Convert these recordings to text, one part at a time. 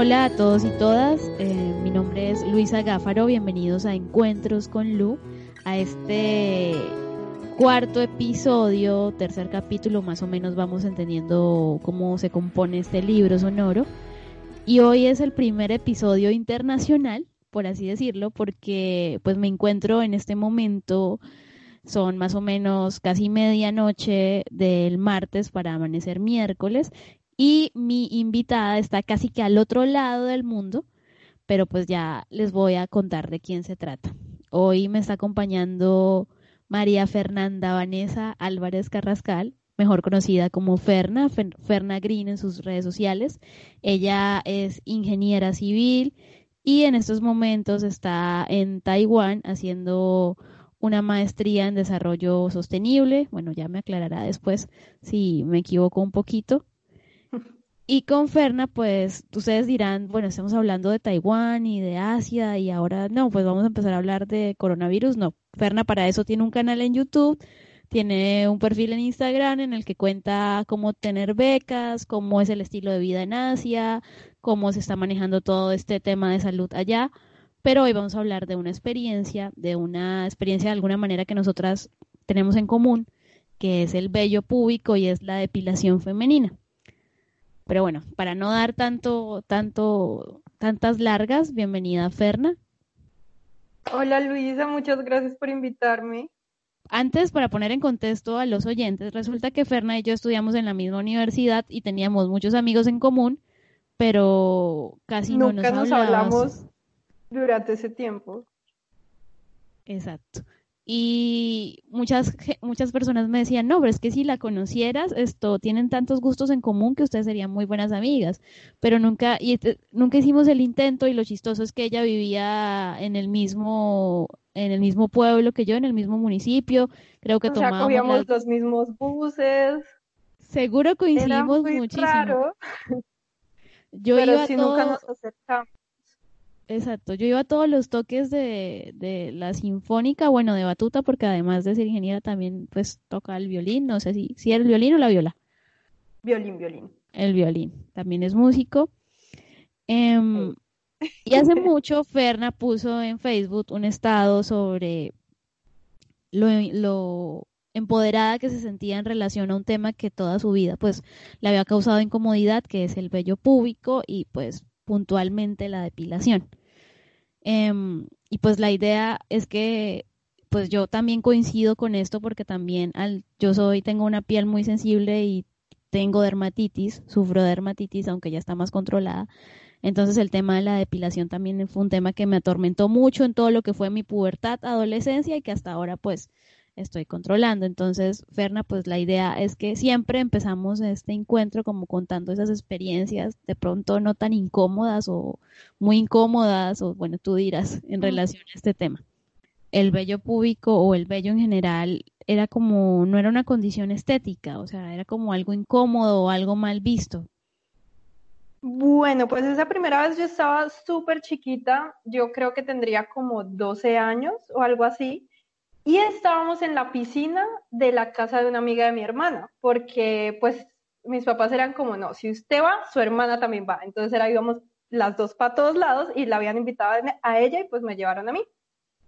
Hola a todos y todas, eh, mi nombre es Luisa Gáfaro, bienvenidos a Encuentros con Lu, a este cuarto episodio, tercer capítulo, más o menos vamos entendiendo cómo se compone este libro sonoro. Y hoy es el primer episodio internacional, por así decirlo, porque pues me encuentro en este momento, son más o menos casi medianoche del martes para amanecer miércoles, y mi invitada está casi que al otro lado del mundo, pero pues ya les voy a contar de quién se trata. Hoy me está acompañando María Fernanda Vanessa Álvarez Carrascal, mejor conocida como Ferna, Ferna Green en sus redes sociales. Ella es ingeniera civil y en estos momentos está en Taiwán haciendo una maestría en desarrollo sostenible. Bueno, ya me aclarará después si me equivoco un poquito. Y con Ferna, pues ustedes dirán, bueno, estamos hablando de Taiwán y de Asia y ahora no, pues vamos a empezar a hablar de coronavirus. No, Ferna para eso tiene un canal en YouTube, tiene un perfil en Instagram en el que cuenta cómo tener becas, cómo es el estilo de vida en Asia, cómo se está manejando todo este tema de salud allá. Pero hoy vamos a hablar de una experiencia, de una experiencia de alguna manera que nosotras tenemos en común, que es el vello púbico y es la depilación femenina. Pero bueno, para no dar tanto, tanto, tantas largas, bienvenida Ferna. Hola Luisa, muchas gracias por invitarme. Antes, para poner en contexto a los oyentes, resulta que Ferna y yo estudiamos en la misma universidad y teníamos muchos amigos en común, pero casi no nos, nos hablamos durante ese tiempo. Exacto y muchas muchas personas me decían, no, pero es que si la conocieras, esto tienen tantos gustos en común que ustedes serían muy buenas amigas, pero nunca y este, nunca hicimos el intento y lo chistoso es que ella vivía en el mismo en el mismo pueblo que yo, en el mismo municipio, creo que o tomábamos los mismos buses. Seguro coincidimos muchísimo. Raro. Yo pero si nunca nos acercamos. Exacto, yo iba a todos los toques de, de la sinfónica, bueno, de batuta, porque además de ser ingeniera también pues toca el violín, no sé si, si era el violín o la viola. Violín, violín. El violín, también es músico. Em, y hace mucho Ferna puso en Facebook un estado sobre lo, lo empoderada que se sentía en relación a un tema que toda su vida pues le había causado incomodidad, que es el vello púbico y pues puntualmente la depilación. Em, y pues la idea es que pues yo también coincido con esto porque también al, yo soy, tengo una piel muy sensible y tengo dermatitis, sufro dermatitis, aunque ya está más controlada. Entonces el tema de la depilación también fue un tema que me atormentó mucho en todo lo que fue mi pubertad, adolescencia y que hasta ahora pues estoy controlando. Entonces, Ferna, pues la idea es que siempre empezamos este encuentro como contando esas experiencias, de pronto no tan incómodas o muy incómodas, o bueno, tú dirás, en relación a este tema. El vello púbico o el vello en general era como, no era una condición estética, o sea, era como algo incómodo o algo mal visto. Bueno, pues esa primera vez yo estaba súper chiquita, yo creo que tendría como 12 años o algo así, y estábamos en la piscina de la casa de una amiga de mi hermana, porque pues mis papás eran como, no, si usted va, su hermana también va. Entonces era, íbamos las dos para todos lados y la habían invitado a ella y pues me llevaron a mí.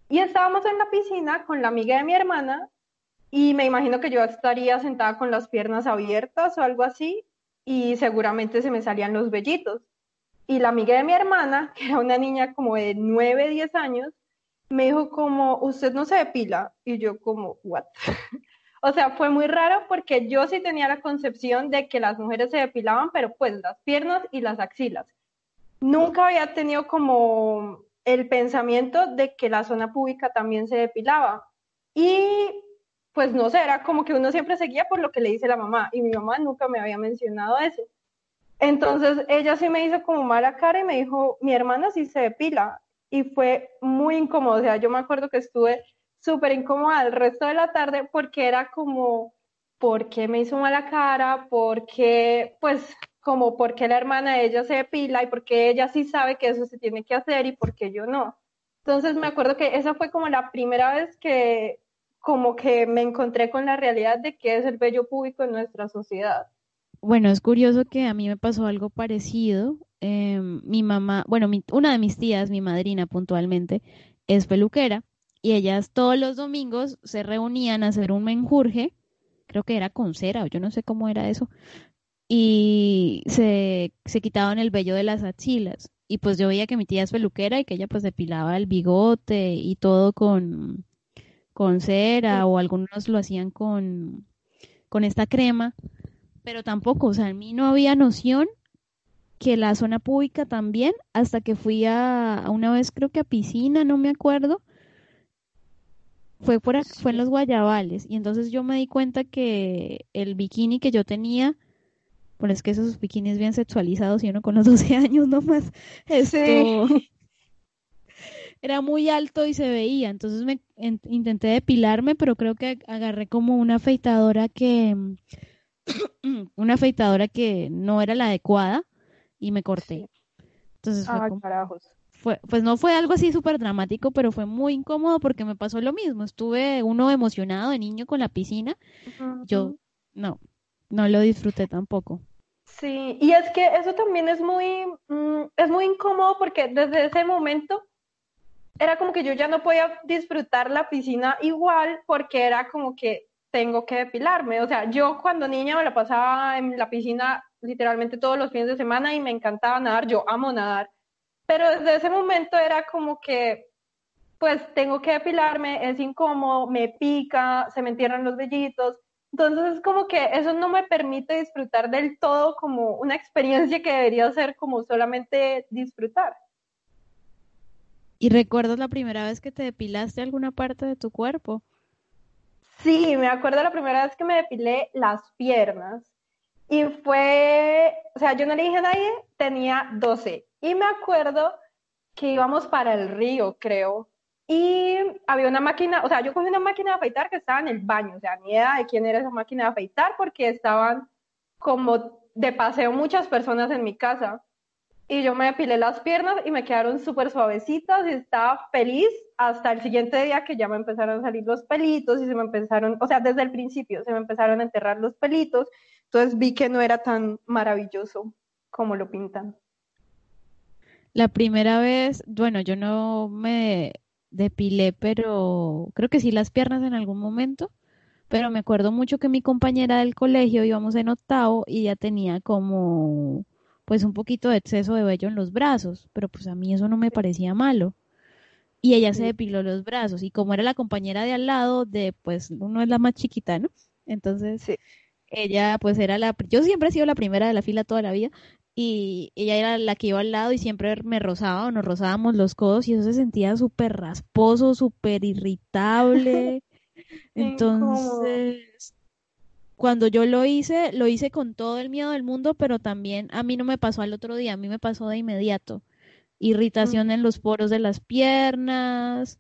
Y estábamos en la piscina con la amiga de mi hermana y me imagino que yo estaría sentada con las piernas abiertas o algo así y seguramente se me salían los vellitos. Y la amiga de mi hermana, que era una niña como de 9, 10 años, me dijo como, usted no se depila. Y yo como, what? o sea, fue muy raro porque yo sí tenía la concepción de que las mujeres se depilaban, pero pues las piernas y las axilas. Nunca había tenido como el pensamiento de que la zona pública también se depilaba. Y pues no sé, era como que uno siempre seguía por lo que le dice la mamá y mi mamá nunca me había mencionado eso. Entonces ella sí me hizo como mala cara y me dijo, mi hermana sí se depila y fue muy incómodo. O sea, yo me acuerdo que estuve súper incómoda el resto de la tarde porque era como, ¿por qué me hizo mala cara? ¿Por qué, pues, como, por qué la hermana de ella se depila y por qué ella sí sabe que eso se tiene que hacer y por qué yo no? Entonces me acuerdo que esa fue como la primera vez que como que me encontré con la realidad de qué es el vello público en nuestra sociedad. Bueno, es curioso que a mí me pasó algo parecido. Em, mi mamá, bueno, una de mis tías, mi madrina puntualmente, es peluquera y ellas todos los domingos se reunían a hacer un menjurje, creo que era con cera o yo no sé cómo era eso, y se, se quitaban el vello de las axilas. Y pues yo veía que mi tía es peluquera y que ella pues depilaba el bigote y todo con, con cera o algunos lo hacían con, con esta crema pero tampoco, o sea, en mí no había noción que la zona pública también, hasta que fui a, una vez creo que a piscina, no me acuerdo, fue por fue en los Guayabales y entonces yo me di cuenta que el bikini que yo tenía, bueno es que esos bikinis bien sexualizados y uno con los 12 años nomás, esto era muy alto y se veía, entonces me intenté depilarme, pero creo que agarré como una afeitadora que una afeitadora que no era la adecuada y me corté. Entonces fue, ah, fue pues no fue algo así súper dramático, pero fue muy incómodo porque me pasó lo mismo. Estuve uno emocionado de niño con la piscina. Yo no, no lo disfruté tampoco. Sí, y es que eso también es muy, mm, es muy incómodo porque desde ese momento era como que yo ya no podía disfrutar la piscina igual porque era como que tengo que depilarme. O sea, yo cuando niña me la pasaba en la piscina literalmente todos los fines de semana y me encantaba nadar, yo amo nadar. Pero desde ese momento era como que, pues tengo que depilarme, es incómodo, me pica, se me entierran los vellitos. Entonces es como que eso no me permite disfrutar del todo como una experiencia que debería ser como solamente disfrutar. ¿Y recuerdas la primera vez que te depilaste alguna parte de tu cuerpo? Sí, me acuerdo la primera vez que me depilé las piernas. Y fue, o sea, yo no le dije a nadie, tenía 12. Y me acuerdo que íbamos para el río, creo. Y había una máquina, o sea, yo cogí una máquina de afeitar que estaba en el baño. O sea, ni idea de quién era esa máquina de afeitar porque estaban como de paseo muchas personas en mi casa y yo me depilé las piernas y me quedaron súper suavecitas y estaba feliz hasta el siguiente día que ya me empezaron a salir los pelitos y se me empezaron, o sea, desde el principio se me empezaron a enterrar los pelitos, entonces vi que no era tan maravilloso como lo pintan. La primera vez, bueno, yo no me depilé, pero creo que sí las piernas en algún momento, pero me acuerdo mucho que mi compañera del colegio íbamos en octavo y ya tenía como pues un poquito de exceso de vello en los brazos, pero pues a mí eso no me parecía malo. Y ella se depiló los brazos y como era la compañera de al lado de, pues uno es la más chiquita, ¿no? Entonces, ella pues era la, yo siempre he sido la primera de la fila toda la vida y ella era la que iba al lado y siempre me rozaba o nos rozábamos los codos y eso se sentía súper rasposo, súper irritable. Entonces, cuando yo lo hice, lo hice con todo el miedo del mundo, pero también a mí no me pasó al otro día, a mí me pasó de inmediato. Irritación mm. en los poros de las piernas,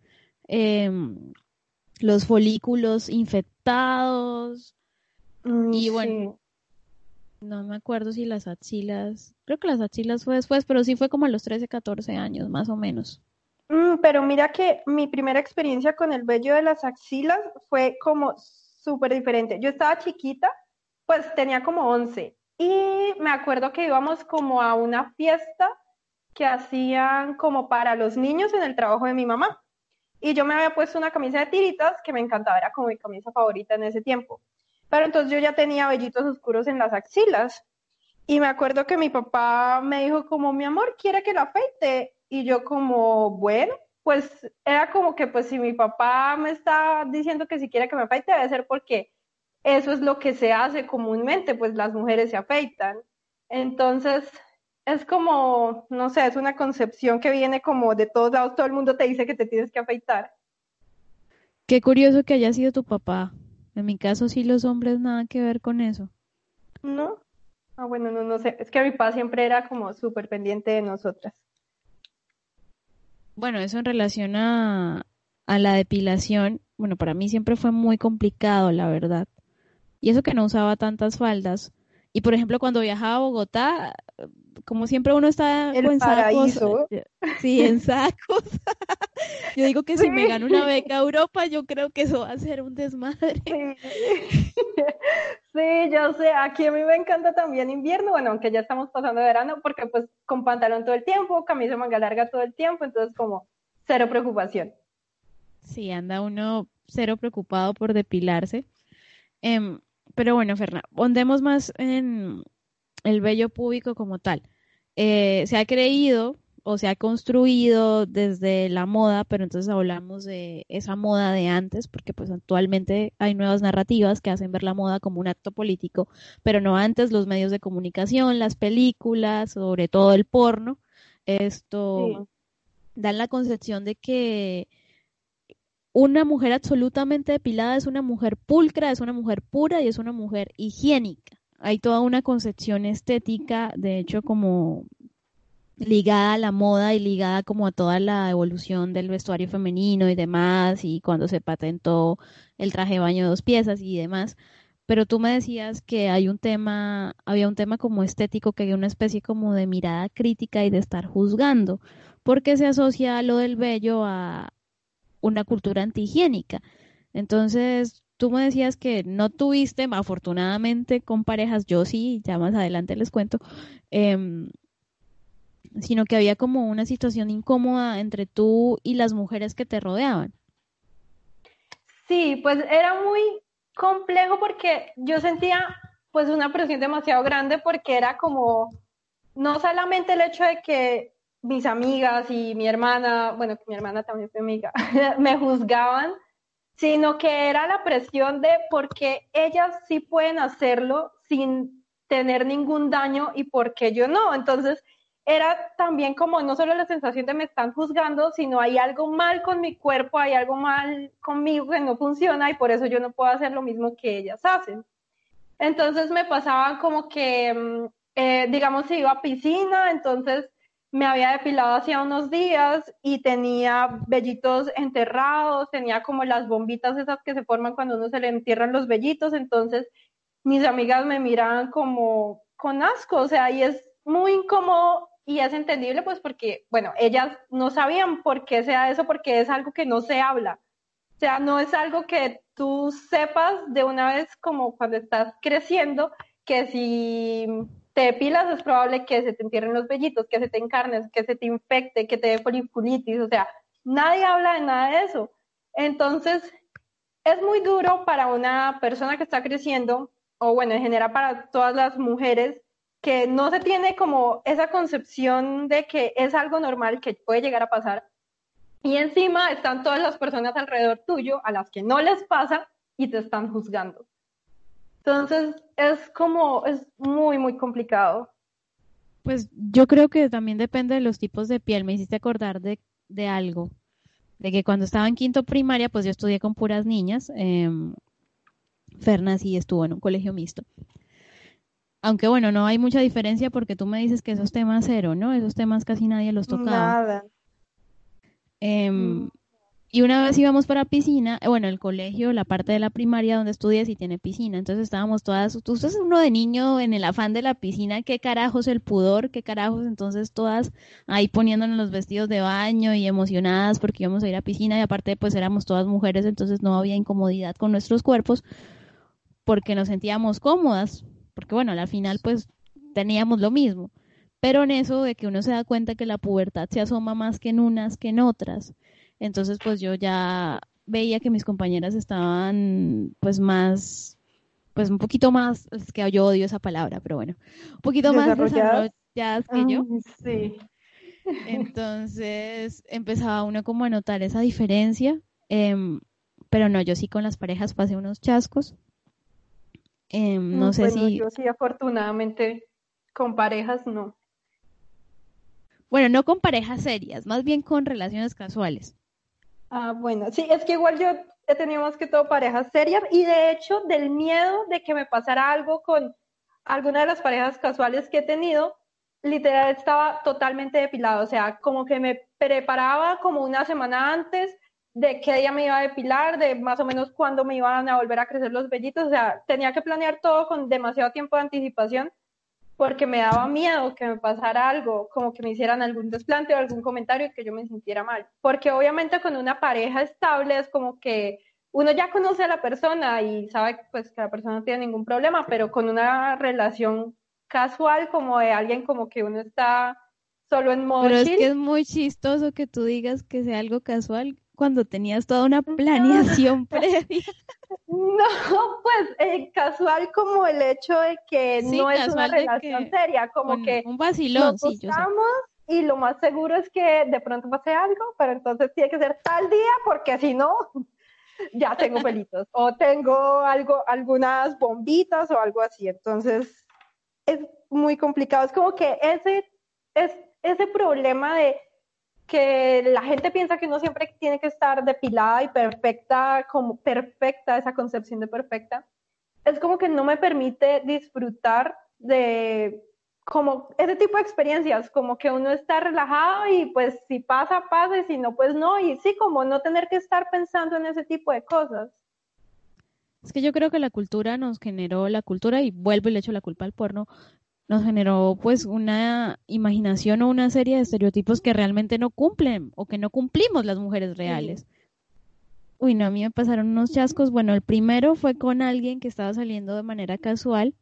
em, los folículos infectados. Mm, y bueno, no me acuerdo si las axilas, creo que las axilas fue después, pero sí fue como a los 13, 14 años, más o menos. Mm, pero mira que mi primera experiencia con el vello de las axilas fue como súper diferente. Yo estaba chiquita, pues tenía como 11 y me acuerdo que íbamos como a una fiesta que hacían como para los niños en el trabajo de mi mamá. Y yo me había puesto una camisa de tiritas que me encantaba, era como mi camisa favorita en ese tiempo. Pero entonces yo ya tenía vellitos oscuros en las axilas. Y me acuerdo que mi papá me dijo como, mi amor, ¿quiere que lo afeite? Y yo como, bueno, pues era como que pues si mi papá me está diciendo que si quiere que me afeite debe ser porque eso es lo que se hace comúnmente, pues las mujeres se afeitan. Entonces, es como, no sé, es una concepción que viene como de todos lados, todo el mundo te dice que te tienes que afeitar. Qué curioso que haya sido tu papá. En mi caso sí los hombres nada que ver con eso. ¿No? Ah, bueno, no, no sé. Es que mi papá siempre era como súper pendiente de nosotras. Bueno, eso en relación a, la depilación, bueno, para mí siempre fue muy complicado, la verdad. Y eso que no usaba tantas faldas. Y por ejemplo, cuando viajaba a Bogotá, como siempre uno está El en paraíso. sacos, sí, en sacos. yo digo que si me gano una beca a Europa, yo creo que eso va a ser un desmadre. Sí. Sí, yo sé, aquí a mí me encanta también invierno, bueno, aunque ya estamos pasando verano, porque pues con pantalón todo el tiempo, camisa manga larga todo el tiempo, entonces como cero preocupación. Sí, anda uno cero preocupado por depilarse. Em, pero bueno, Ferna, ondemos más en el vello público como tal. Eh, se ha creído o se ha construido desde la moda, pero entonces hablamos de esa moda de antes, porque pues actualmente hay nuevas narrativas que hacen ver la moda como un acto político, pero no antes los medios de comunicación, las películas, sobre todo el porno, esto Sí. dan la concepción de que una mujer absolutamente depilada es una mujer pulcra, es una mujer pura y es una mujer higiénica. Hay toda una concepción estética, de hecho, como ligada a la moda y ligada como a toda la evolución del vestuario femenino y demás, y cuando se patentó el traje de baño de dos piezas y demás. Pero tú me decías que hay un tema, había un tema como estético, que hay una especie como de mirada crítica y de estar juzgando, porque se asocia lo del vello a una cultura antihigiénica. Entonces, tú me decías que no tuviste, afortunadamente, con parejas, yo sí, ya más adelante les cuento, em, sino que había como una situación incómoda entre tú y las mujeres que te rodeaban. Sí, pues era muy complejo porque yo sentía pues una presión demasiado grande porque era como no solamente el hecho de que mis amigas y mi hermana, bueno, mi hermana también fue amiga, me juzgaban, sino que era la presión de por qué ellas sí pueden hacerlo sin tener ningún daño y por qué yo no. Entonces, era también como no solo la sensación de me están juzgando, sino hay algo mal con mi cuerpo, hay algo mal conmigo que no funciona y por eso yo no puedo hacer lo mismo que ellas hacen. Entonces me pasaba como que, mm, eh, digamos, si iba a piscina, entonces me había depilado hacía unos días y tenía vellitos enterrados, tenía como las bombitas esas que se forman cuando uno se le entierran los vellitos, entonces mis amigas me miraban como con asco, o sea, y es muy incómodo y es entendible pues porque, bueno, ellas no sabían por qué sea eso, porque es algo que no se habla. O sea, no es algo que tú sepas de una vez como cuando estás creciendo, que si te depilas es probable que se te entierren los vellitos, que se te encarnes, que se te infecte, que te dé foliculitis, o sea, nadie habla de nada de eso. Entonces, es muy duro para una persona que está creciendo, o bueno, en general para todas las mujeres, que no se tiene como esa concepción de que es algo normal que puede llegar a pasar. Y encima están todas las personas alrededor tuyo a las que no les pasa y te están juzgando. Entonces es como, es muy, muy complicado. Pues yo creo que también depende de los tipos de piel. Me hiciste acordar de, de algo, de que cuando estaba en quinto primaria, pues yo estudié con puras niñas. Eh, Ferna sí estuvo en un colegio mixto. Aunque bueno, no hay mucha diferencia porque tú me dices que esos temas cero, ¿no? Esos temas casi nadie los tocaba. Nada. Eh, Mm. Y una vez íbamos para piscina, eh, bueno, el colegio, la parte de la primaria donde estudié sí tiene piscina, entonces estábamos todas, tú estás uno de niño en el afán de la piscina, qué carajos el pudor, qué carajos, entonces todas ahí poniéndonos los vestidos de baño y emocionadas porque íbamos a ir a piscina y aparte pues éramos todas mujeres, entonces no había incomodidad con nuestros cuerpos porque nos sentíamos cómodas, porque bueno, al final pues teníamos lo mismo. Pero en eso de que uno se da cuenta que la pubertad se asoma más que en unas que en otras, entonces pues yo ya veía que mis compañeras estaban pues más, pues un poquito más, es que yo odio esa palabra, pero bueno, un poquito más Desarrolladas. desarrolladas que yo. Sí. Entonces empezaba uno como a notar esa diferencia, em, pero no, yo sí con las parejas pasé unos chascos. Em, no sé Bueno, si, yo sí, afortunadamente, con parejas no. bueno, no con parejas serias, más bien con relaciones casuales. Ah, bueno, sí, es que igual yo he tenido más que todo parejas serias y de hecho del miedo de que me pasara algo con alguna de las parejas casuales que he tenido, literal estaba totalmente depilado, o sea, como que me preparaba como una semana antes, de qué día me iba a depilar, de más o menos cuándo me iban a volver a crecer los vellitos, o sea, tenía que planear todo con demasiado tiempo de anticipación porque me daba miedo que me pasara algo, como que me hicieran algún desplante o algún comentario y que yo me sintiera mal. Porque obviamente con una pareja estable es como que uno ya conoce a la persona y sabe pues que la persona no tiene ningún problema, pero con una relación casual como de alguien como que uno está solo en modo Pero es que es muy chistoso que tú digas que sea algo casual cuando tenías toda una planeación previa. No, pues eh, casual como el hecho de que no es una relación seria, como que un vacilón, nos y lo más seguro es que de pronto pase algo, pero entonces tiene que ser tal día porque si no ya tengo pelitos o tengo algo algunas bombitas o algo así, entonces es muy complicado, es como que ese es ese problema de que la gente piensa que uno siempre tiene que estar depilada y perfecta, como perfecta, esa concepción de perfecta, es como que no me permite disfrutar de como ese tipo de experiencias, como que uno está relajado y pues si pasa, pasa y si no, pues no, y sí, como no tener que estar pensando en ese tipo de cosas. Es que yo creo que la cultura nos generó la cultura y vuelvo y le echo la culpa al porno, nos generó pues una imaginación o una serie de estereotipos que realmente no cumplen o que no cumplimos las mujeres reales. Uy, no, a mí me pasaron unos chascos. Bueno, el primero fue con alguien que estaba saliendo de manera casual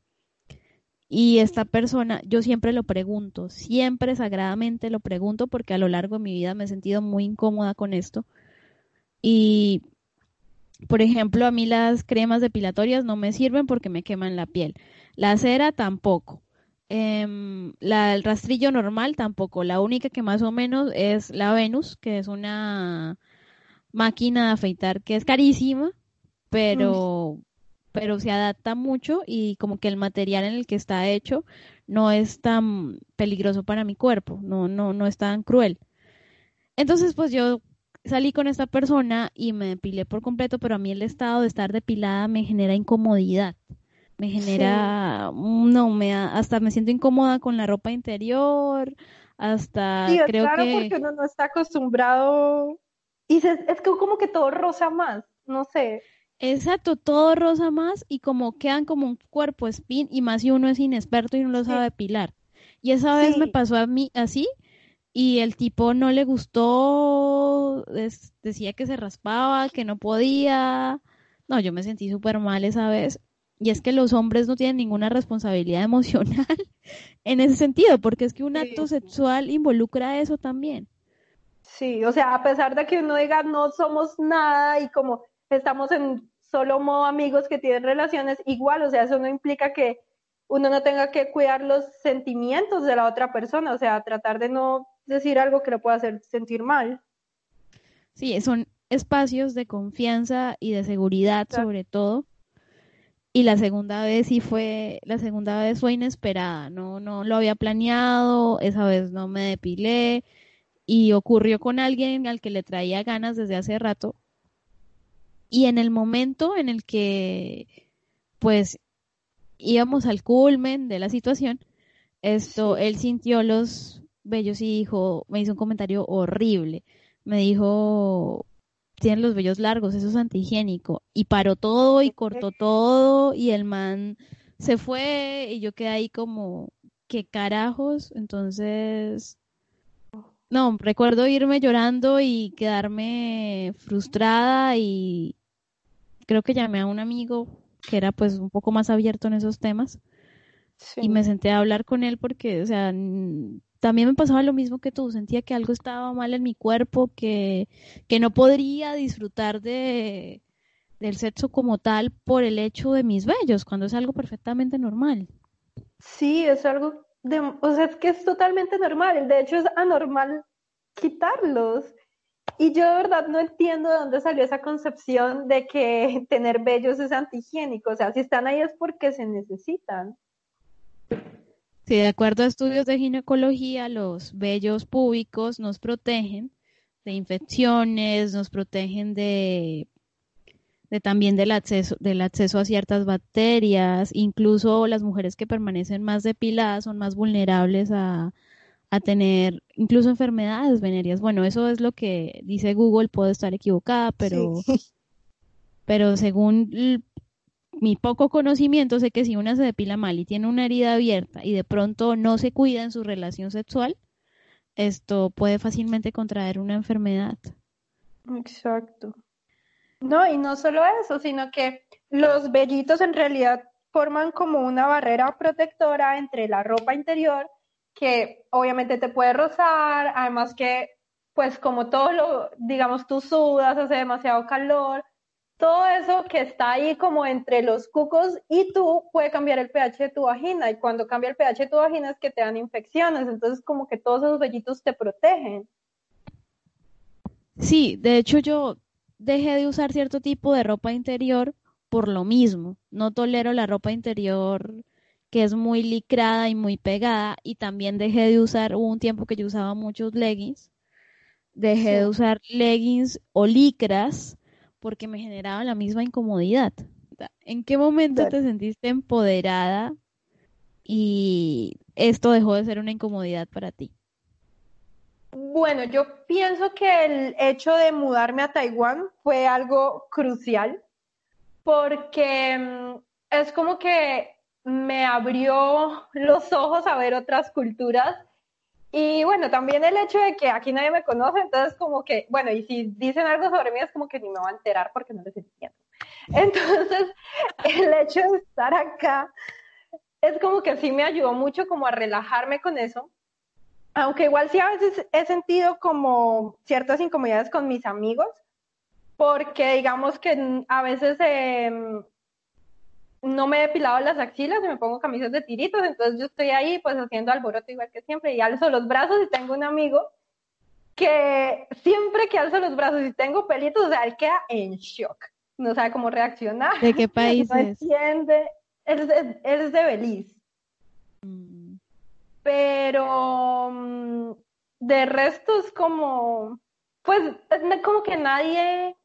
y esta persona, yo siempre lo pregunto, siempre sagradamente lo pregunto porque a lo largo de mi vida me he sentido muy incómoda con esto. Y, por ejemplo, a mí las cremas depilatorias no me sirven porque me queman la piel. La cera tampoco. Em, la, el rastrillo normal tampoco. La única que más o menos es la Venus, que es una máquina de afeitar que es carísima, pero, pero se adapta mucho y como que el material en el que está hecho no es tan peligroso para mi cuerpo, no, no, no es tan cruel. Entonces, pues yo salí con esta persona y me depilé por completo, pero a mí el estado de estar depilada me genera incomodidad me genera, no, me hasta me siento incómoda con la ropa interior, hasta sí, creo claro, que... porque uno no está acostumbrado y es que como que todo rosa más, no sé. Exacto, todo rosa más y como quedan como un cuerpo spin y más si uno es inexperto y no lo sabe depilar. Y esa vez me pasó a mí así y el tipo no le gustó, decía que se raspaba, que no podía. No, yo me sentí súper mal esa vez y es que los hombres no tienen ninguna responsabilidad emocional en ese sentido, porque es que un acto sexual involucra eso también. Sí, o sea, a pesar de que uno diga no somos nada y como estamos en solo modo amigos que tienen relaciones, igual, o sea, eso no implica que uno no tenga que cuidar los sentimientos de la otra persona, o sea, tratar de no decir algo que lo pueda hacer sentir mal. Sí, son espacios de confianza y de seguridad sobre todo y la segunda vez sí fue, la segunda vez fue inesperada, no, no lo había planeado, esa vez no me depilé y ocurrió con alguien al que le traía ganas desde hace rato. Y en el momento en el que pues íbamos al culmen de la situación, esto, él sintió los bellos y dijo, me hizo un comentario horrible. Me dijo, tienen los vellos largos, eso es antihigiénico. Y paró todo y cortó todo y el man se fue y yo quedé ahí como, ¿qué carajos? Entonces, no, recuerdo irme llorando y quedarme frustrada y creo que llamé a un amigo que era pues un poco más abierto en esos temas. Y me senté a hablar con él porque, o sea, también me pasaba lo mismo que tú, sentía que algo estaba mal en mi cuerpo, que, que no podría disfrutar de, del sexo como tal por el hecho de mis vellos, cuando es algo perfectamente normal. Sí, es algo, de, o sea, es que es totalmente normal, de hecho es anormal quitarlos. Y yo de verdad no entiendo de dónde salió esa concepción de que tener vellos es antihigiénico, o sea, si están ahí es porque se necesitan. Sí, de acuerdo a estudios de ginecología, los vellos púbicos nos protegen de infecciones, nos protegen de, de también del acceso, del acceso a ciertas bacterias, incluso las mujeres que permanecen más depiladas son más vulnerables a, a tener incluso enfermedades venéreas. Bueno, eso es lo que dice Google, puedo estar equivocada, pero, pero según mi poco conocimiento, sé que si una se depila mal y tiene una herida abierta y de pronto no se cuida en su relación sexual, esto puede fácilmente contraer una enfermedad. Exacto. No, y no solo eso, sino que los vellitos en realidad forman como una barrera protectora entre la ropa interior, que obviamente te puede rozar, además que, pues como todo lo, digamos, tú sudas, hace demasiado calor, todo eso que está ahí como entre los cucos y tú puede cambiar el pH de tu vagina. Y cuando cambia el pH de tu vagina es que te dan infecciones, entonces como que todos esos vellitos te protegen. Sí, de hecho yo dejé de usar cierto tipo de ropa interior por lo mismo. No tolero la ropa interior que es muy licrada y muy pegada. Y también dejé de usar, hubo un tiempo que yo usaba muchos leggings, dejé de usar leggings o licras porque me generaba la misma incomodidad. ¿En qué momento te sentiste empoderada y esto dejó de ser una incomodidad para ti? Bueno, yo pienso que el hecho de mudarme a Taiwán fue algo crucial porque mm, es como que me abrió los ojos a ver otras culturas y bueno, también el hecho de que aquí nadie me conoce, entonces como que, bueno, y si dicen algo sobre mí es como que ni me va a enterar porque no les entiendo. Entonces, el hecho de estar acá es como que sí me ayudó mucho como a relajarme con eso. Aunque igual sí a veces he sentido como ciertas incomodidades con mis amigos, porque digamos que a veces eh, no me he depilado las axilas y me pongo camisas de tiritos, entonces yo estoy ahí pues haciendo alboroto igual que siempre y alzo los brazos y tengo un amigo que siempre que alzo los brazos y tengo pelitos, o sea, él queda en shock, no sabe cómo reaccionar. ¿De qué país no es? Entiende. Él, es de, él es de Belice. Mm. Pero mm, de resto es como, pues como que nadie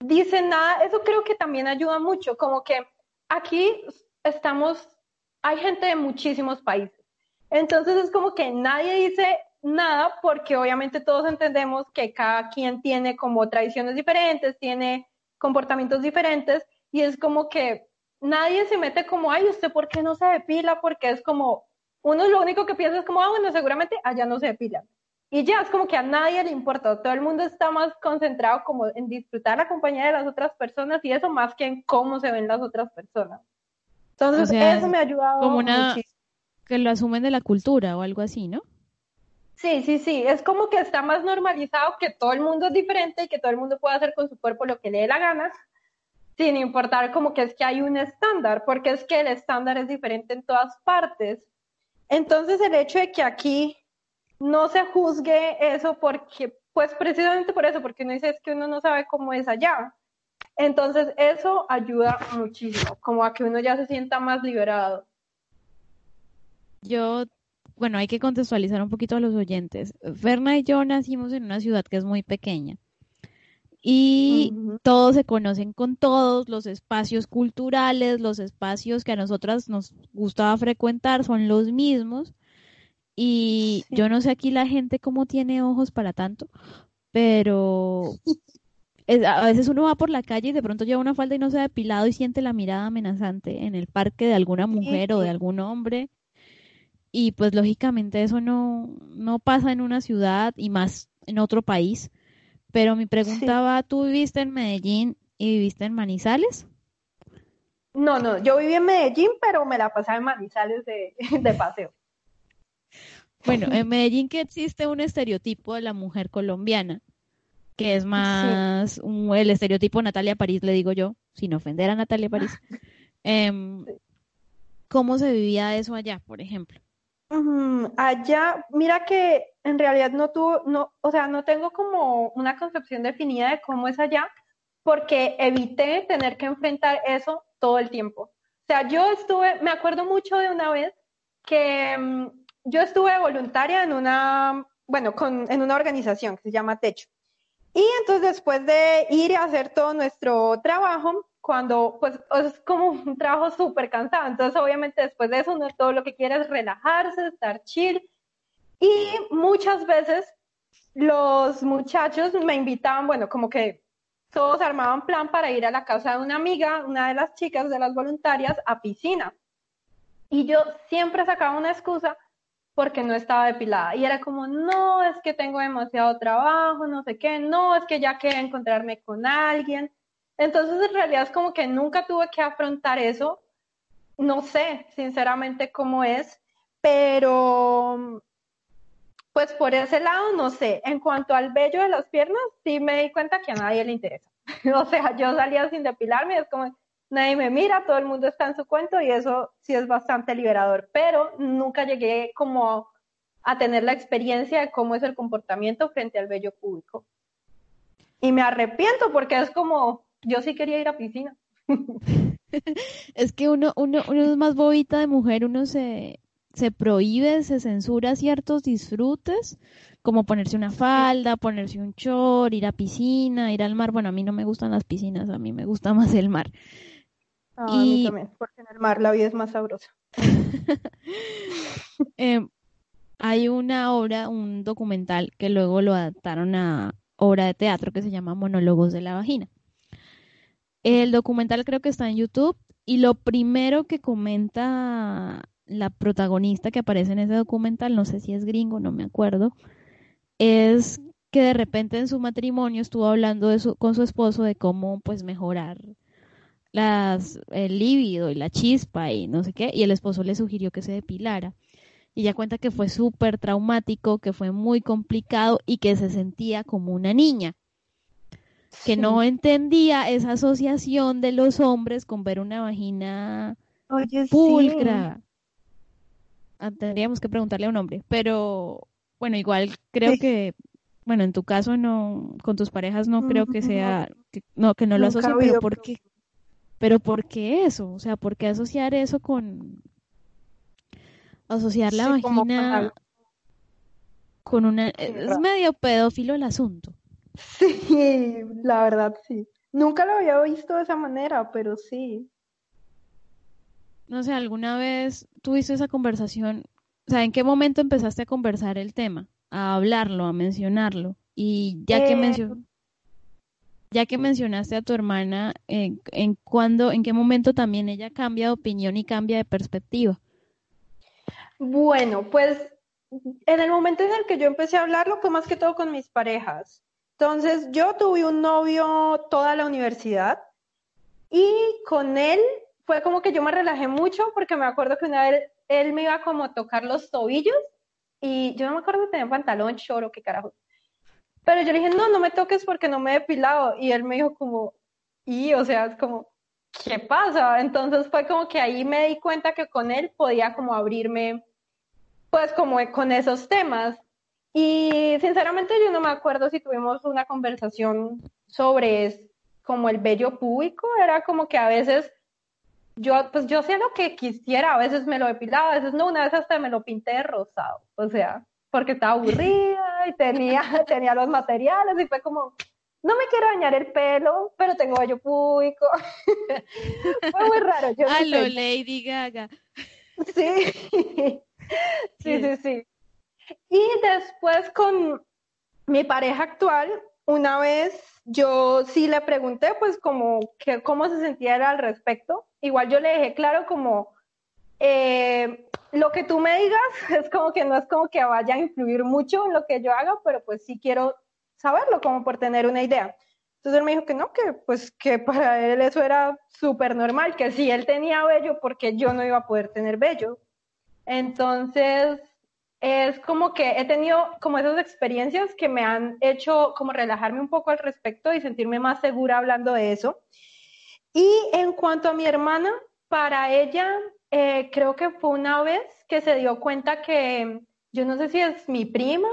dice nada, eso creo que también ayuda mucho, como que aquí estamos, hay gente de muchísimos países. Entonces es como que nadie dice nada porque obviamente todos entendemos que cada quien tiene como tradiciones diferentes, tiene comportamientos diferentes y es como que nadie se mete como, ay, ¿usted por qué no se depila? Porque es como, uno lo único que piensa es como, ah, bueno, seguramente allá no se depila. Y ya es como que a nadie le importa, todo el mundo está más concentrado como en disfrutar la compañía de las otras personas y eso más que en cómo se ven las otras personas. Entonces, eso me ha ayudado como una que lo asumen de la cultura o algo así, ¿no? Sí, sí, sí, es como que está más normalizado que todo el mundo es diferente y que todo el mundo puede hacer con su cuerpo lo que le dé la gana, sin importar como que es que hay un estándar, porque es que el estándar es diferente en todas partes. Entonces, el hecho de que aquí no se juzgue eso porque, pues precisamente por eso, porque uno dice es que uno no sabe cómo es allá. Entonces eso ayuda muchísimo, como a que uno ya se sienta más liberado. Yo, bueno, hay que contextualizar un poquito a los oyentes. Ferna y yo nacimos en una ciudad que es muy pequeña y todos se conocen con todos, los espacios culturales, los espacios que a nosotras nos gustaba frecuentar son los mismos y yo no sé aquí la gente cómo tiene ojos para tanto, pero a veces uno va por la calle y de pronto lleva una falda y no se ha depilado y siente la mirada amenazante en el parque de alguna mujer o de algún hombre. Y pues lógicamente eso no, no pasa en una ciudad y más en otro país. Pero mi pregunta va, ¿tú viviste en Medellín y viviste en Manizales? No, no, yo viví en Medellín, pero me la pasaba en Manizales de, de paseo. Bueno, en Medellín que existe un estereotipo de la mujer colombiana, que es más el estereotipo Natalia París, le digo yo, sin ofender a Natalia París. Em, ¿Cómo se vivía eso allá, por ejemplo? allá, mira que en realidad no tuvo, no, o sea, no tengo como una concepción definida de cómo es allá, porque evité tener que enfrentar eso todo el tiempo. O sea, yo estuve, me acuerdo mucho de una vez que em, yo estuve voluntaria en una, bueno, con, en una organización que se llama Techo. Y entonces después de ir a hacer todo nuestro trabajo, cuando pues es como un trabajo súper cansado, entonces obviamente después de eso uno todo lo que quiere es relajarse, estar chill. Y muchas veces los muchachos me invitaban, bueno, como que todos armaban plan para ir a la casa de una amiga, una de las chicas de las voluntarias, a piscina. Y yo siempre sacaba una excusa porque no estaba depilada. Y era como, no, es que tengo demasiado trabajo, no sé qué, no, es que ya quería encontrarme con alguien. Entonces, en realidad es como que nunca tuve que afrontar eso. No sé, sinceramente, cómo es, pero pues por ese lado, no sé. En cuanto al vello de las piernas, sí me di cuenta que a nadie le interesa. o sea, yo salía sin depilarme, es como, nadie me mira, todo el mundo está en su cuento y eso sí es bastante liberador, pero nunca llegué como a tener la experiencia de cómo es el comportamiento frente al vello público. Y me arrepiento porque es como, yo sí quería ir a piscina. es que uno, uno, uno es más bobita de mujer, uno se, se prohíbe, se censura ciertos disfrutes, como ponerse una falda, ponerse un short, ir a piscina, ir al mar. Bueno, a mí no me gustan las piscinas, a mí me gusta más el mar. Ah, a mí también, porque en el mar la vida es más sabrosa. Em, hay una obra, un documental que luego lo adaptaron a obra de teatro que se llama Monólogos de la Vagina. El documental creo que está en YouTube y lo primero que comenta la protagonista que aparece en ese documental, no sé si es gringo, no me acuerdo, es que de repente en su matrimonio estuvo hablando de con su esposo de cómo pues mejorar las, el líbido y la chispa y no sé qué, y el esposo le sugirió que se depilara. Y ella cuenta que fue súper traumático, que fue muy complicado y que se sentía como una niña, que no entendía esa asociación de los hombres con ver una vagina pulcra. Ah, tendríamos que preguntarle a un hombre, pero bueno, igual creo que, bueno, en tu caso no, con tus parejas no creo que sea, que, no, que no lo asocien, pero ¿por qué? Pero ¿por qué eso? O sea, ¿por qué asociar eso con, asociar la vagina con, una, es medio pedófilo el asunto. Sí, la verdad sí. Nunca lo había visto de esa manera, pero sí no sé, alguna vez tuviste esa conversación, o sea, ¿en qué momento empezaste a conversar el tema, a hablarlo, a mencionarlo? Y ya que eh, ya que mencionaste a tu hermana, ¿en, en, cuándo, en qué momento también ella cambia de opinión y cambia de perspectiva? Bueno, pues en el momento en el que yo empecé a hablarlo fue más que todo con mis parejas. Entonces, yo tuve un novio toda la universidad y con él fue como que yo me relajé mucho porque me acuerdo que una vez él me iba como a tocar los tobillos y yo no me acuerdo que tenía pantalón, choro, qué carajo. Pero yo le dije, no, no me toques porque no me he depilado. Y él me dijo como, y, o sea, es como, ¿qué pasa? Entonces fue como que ahí me di cuenta que con él podía como abrirme, pues como con esos temas. Y sinceramente yo no me acuerdo si tuvimos una conversación sobre como el bello público, era como que a veces yo, pues yo hacía lo que quisiera, a veces me lo depilaba, a veces no, una vez hasta me lo pinté de rosado, o sea, porque estaba aburrida y tenía, tenía los materiales y fue como, no me quiero dañar el pelo, pero tengo vello público. fue muy raro. Yo Lady Gaga. Sí. sí, sí, sí. Y después con mi pareja actual, una vez yo sí le pregunté, pues, como que, cómo se sentía al respecto. Igual yo le dejé claro como, eh, lo que tú me digas es como que no es como que vaya a influir mucho en lo que yo haga, pero pues sí quiero saberlo, como por tener una idea. Entonces él me dijo que no, que pues que para él eso era súper normal, que si él tenía vello, porque yo no iba a poder tener vello. Entonces, es como que he tenido como esas experiencias que me han hecho como relajarme un poco al respecto y sentirme más segura hablando de eso. Y en cuanto a mi hermana, para ella eh, creo que fue una vez que se dio cuenta que yo no sé si es mi prima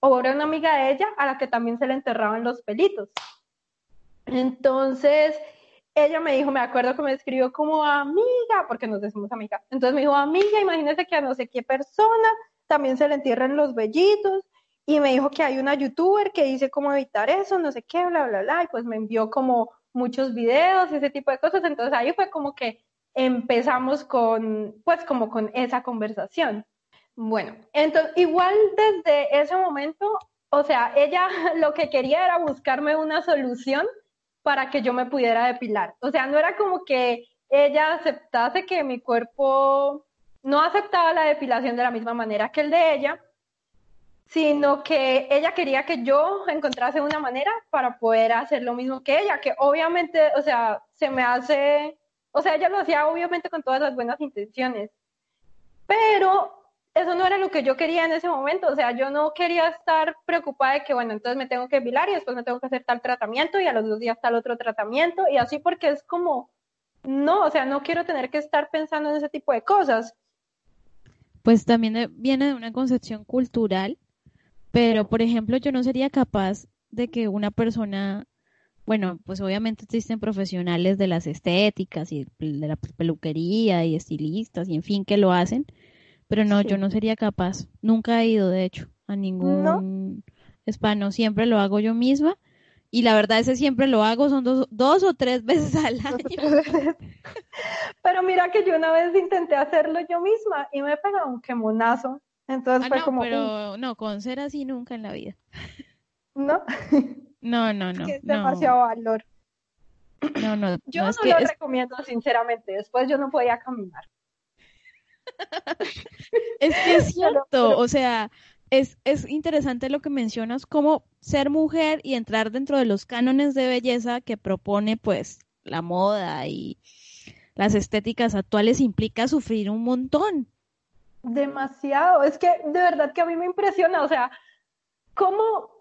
o era una amiga de ella a la que también se le enterraban los pelitos. Entonces, ella me dijo, me acuerdo que me escribió como amiga, porque nos decimos amiga. Entonces me dijo, amiga, imagínese que a no sé qué persona también se le entierran los vellitos y me dijo que hay una youtuber que dice cómo evitar eso, no sé qué, bla, bla, bla, y pues me envió como muchos videos y ese tipo de cosas, entonces ahí fue como que empezamos con, pues como con esa conversación. Bueno, entonces igual desde ese momento, o sea, ella lo que quería era buscarme una solución para que yo me pudiera depilar. O sea, no era como que ella aceptase que mi cuerpo no aceptaba la depilación de la misma manera que el de ella, sino que ella quería que yo encontrase una manera para poder hacer lo mismo que ella, que obviamente, o sea, se me hace, o sea, ella lo hacía obviamente con todas las buenas intenciones, pero eso no era lo que yo quería en ese momento, o sea, yo no quería estar preocupada de que, bueno, entonces me tengo que depilar y después me tengo que hacer tal tratamiento y a los dos días tal otro tratamiento y así porque es como, no, o sea, no quiero tener que estar pensando en ese tipo de cosas. Pues también viene de una concepción cultural, pero por ejemplo, yo no sería capaz de que una persona, bueno, pues obviamente existen profesionales de las estéticas y de la peluquería y estilistas y en fin que lo hacen, pero no, yo no sería capaz. Nunca he ido, de hecho, a ningún ¿No? Siempre lo hago yo misma. Y la verdad, ese siempre lo hago, son dos, dos o tres veces al año. pero mira que yo una vez intenté hacerlo yo misma y me pegó un quemonazo. Entonces ah, fue no, como. Pero no, con ser así nunca en la vida. ¿No? No, no, no. es demasiado valor. No, no. Yo no, lo recomiendo, sinceramente. Después yo no podía caminar. es que es cierto, o sea, es, es interesante lo que mencionas, como ser mujer y entrar dentro de los cánones de belleza que propone pues la moda y las estéticas actuales implica sufrir un montón. Demasiado, es que de verdad que a mí me impresiona, o sea, ¿cómo,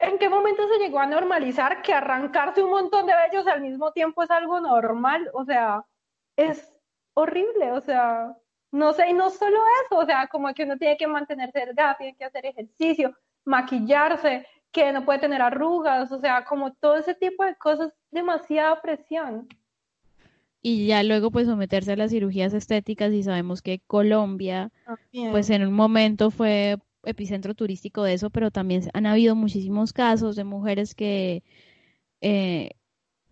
en qué momento se llegó a normalizar que arrancarse un montón de vellos al mismo tiempo es algo normal? O sea, es horrible, o sea, no sé, y no solo eso, o sea, como que uno tiene que mantenerse delgado, tiene que hacer ejercicio, maquillarse, que no puede tener arrugas, o sea, como todo ese tipo de cosas, demasiada presión. Y ya luego pues someterse a las cirugías estéticas y sabemos que Colombia pues en un momento fue epicentro turístico de eso, pero también han habido muchísimos casos de mujeres que eh,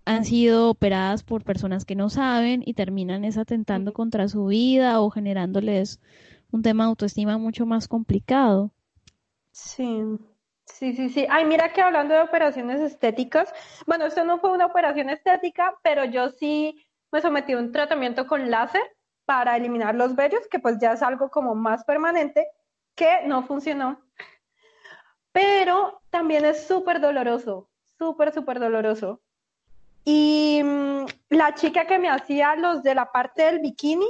han sido operadas por personas que no saben y terminan es atentando contra su vida o generándoles un tema de autoestima mucho más complicado. Sí, sí, sí, sí. Ay, mira que hablando de operaciones estéticas, bueno, esto no fue una operación estética, pero yo sí me sometí a un tratamiento con láser para eliminar los vellos, que pues ya es algo como más permanente, que no funcionó. Pero también es súper doloroso, súper, súper doloroso. Y mm, la chica que me hacía los de la parte del bikini,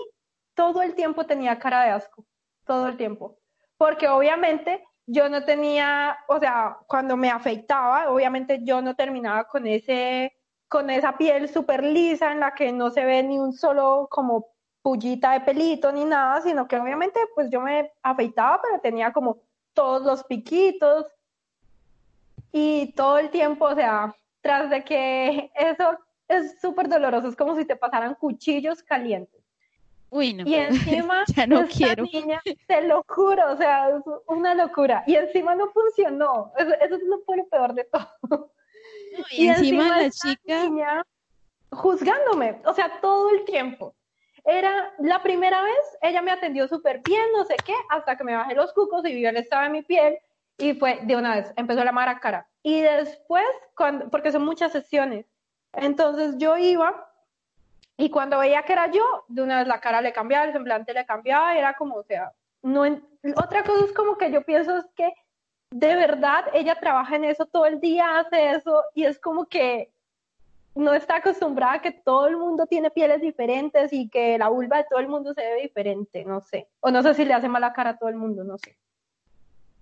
todo el tiempo tenía cara de asco, todo el tiempo. Porque obviamente yo no tenía, o sea, cuando me afeitaba, obviamente yo no terminaba con ese, con esa piel súper lisa en la que no se ve ni un solo como pullita de pelito ni nada, sino que obviamente pues yo me afeitaba, pero tenía como todos los piquitos y todo el tiempo, o sea, tras de que eso es súper doloroso, es como si te pasaran cuchillos calientes. Uy, no. Y encima, ya no quiero. niña, te lo juro, o sea, es una locura. Y encima no funcionó. Eso, eso es lo, peor de todo. y, encima, la chica. Niña juzgándome, o sea, todo el tiempo. Era la primera vez, ella me atendió súper bien, no sé qué, hasta que me bajé los cucos y vio el estado de mi piel y fue de una vez, empezó la mara cara. Y después, cuando, porque son muchas sesiones, entonces yo iba y cuando veía que era yo, de una vez la cara le cambiaba, el semblante le cambiaba, era como, o sea, no otra cosa es como que yo pienso es que de verdad ella trabaja en eso todo el día, hace eso y es como que no está acostumbrada a que todo el mundo tiene pieles diferentes y que la vulva de todo el mundo se ve diferente, no sé. O no sé si le hace mala cara a todo el mundo, no sé.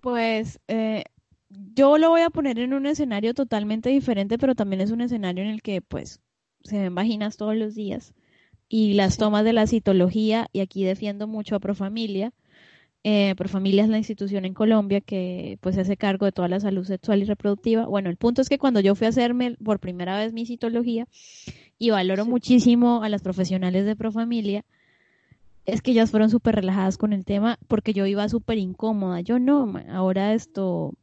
Pues eh, yo lo voy a poner en un escenario totalmente diferente, pero también es un escenario en el que pues se ven vaginas todos los días y las tomas de la citología, y aquí defiendo mucho a Profamilia. Eh, Profamilia es la institución en Colombia que pues se hace cargo de toda la salud sexual y reproductiva. Bueno, el punto es que cuando yo fui a hacerme por primera vez mi citología, y valoro muchísimo a las profesionales de Profamilia, es que ellas fueron súper relajadas con el tema porque yo iba súper incómoda. Yo no, ahora esto,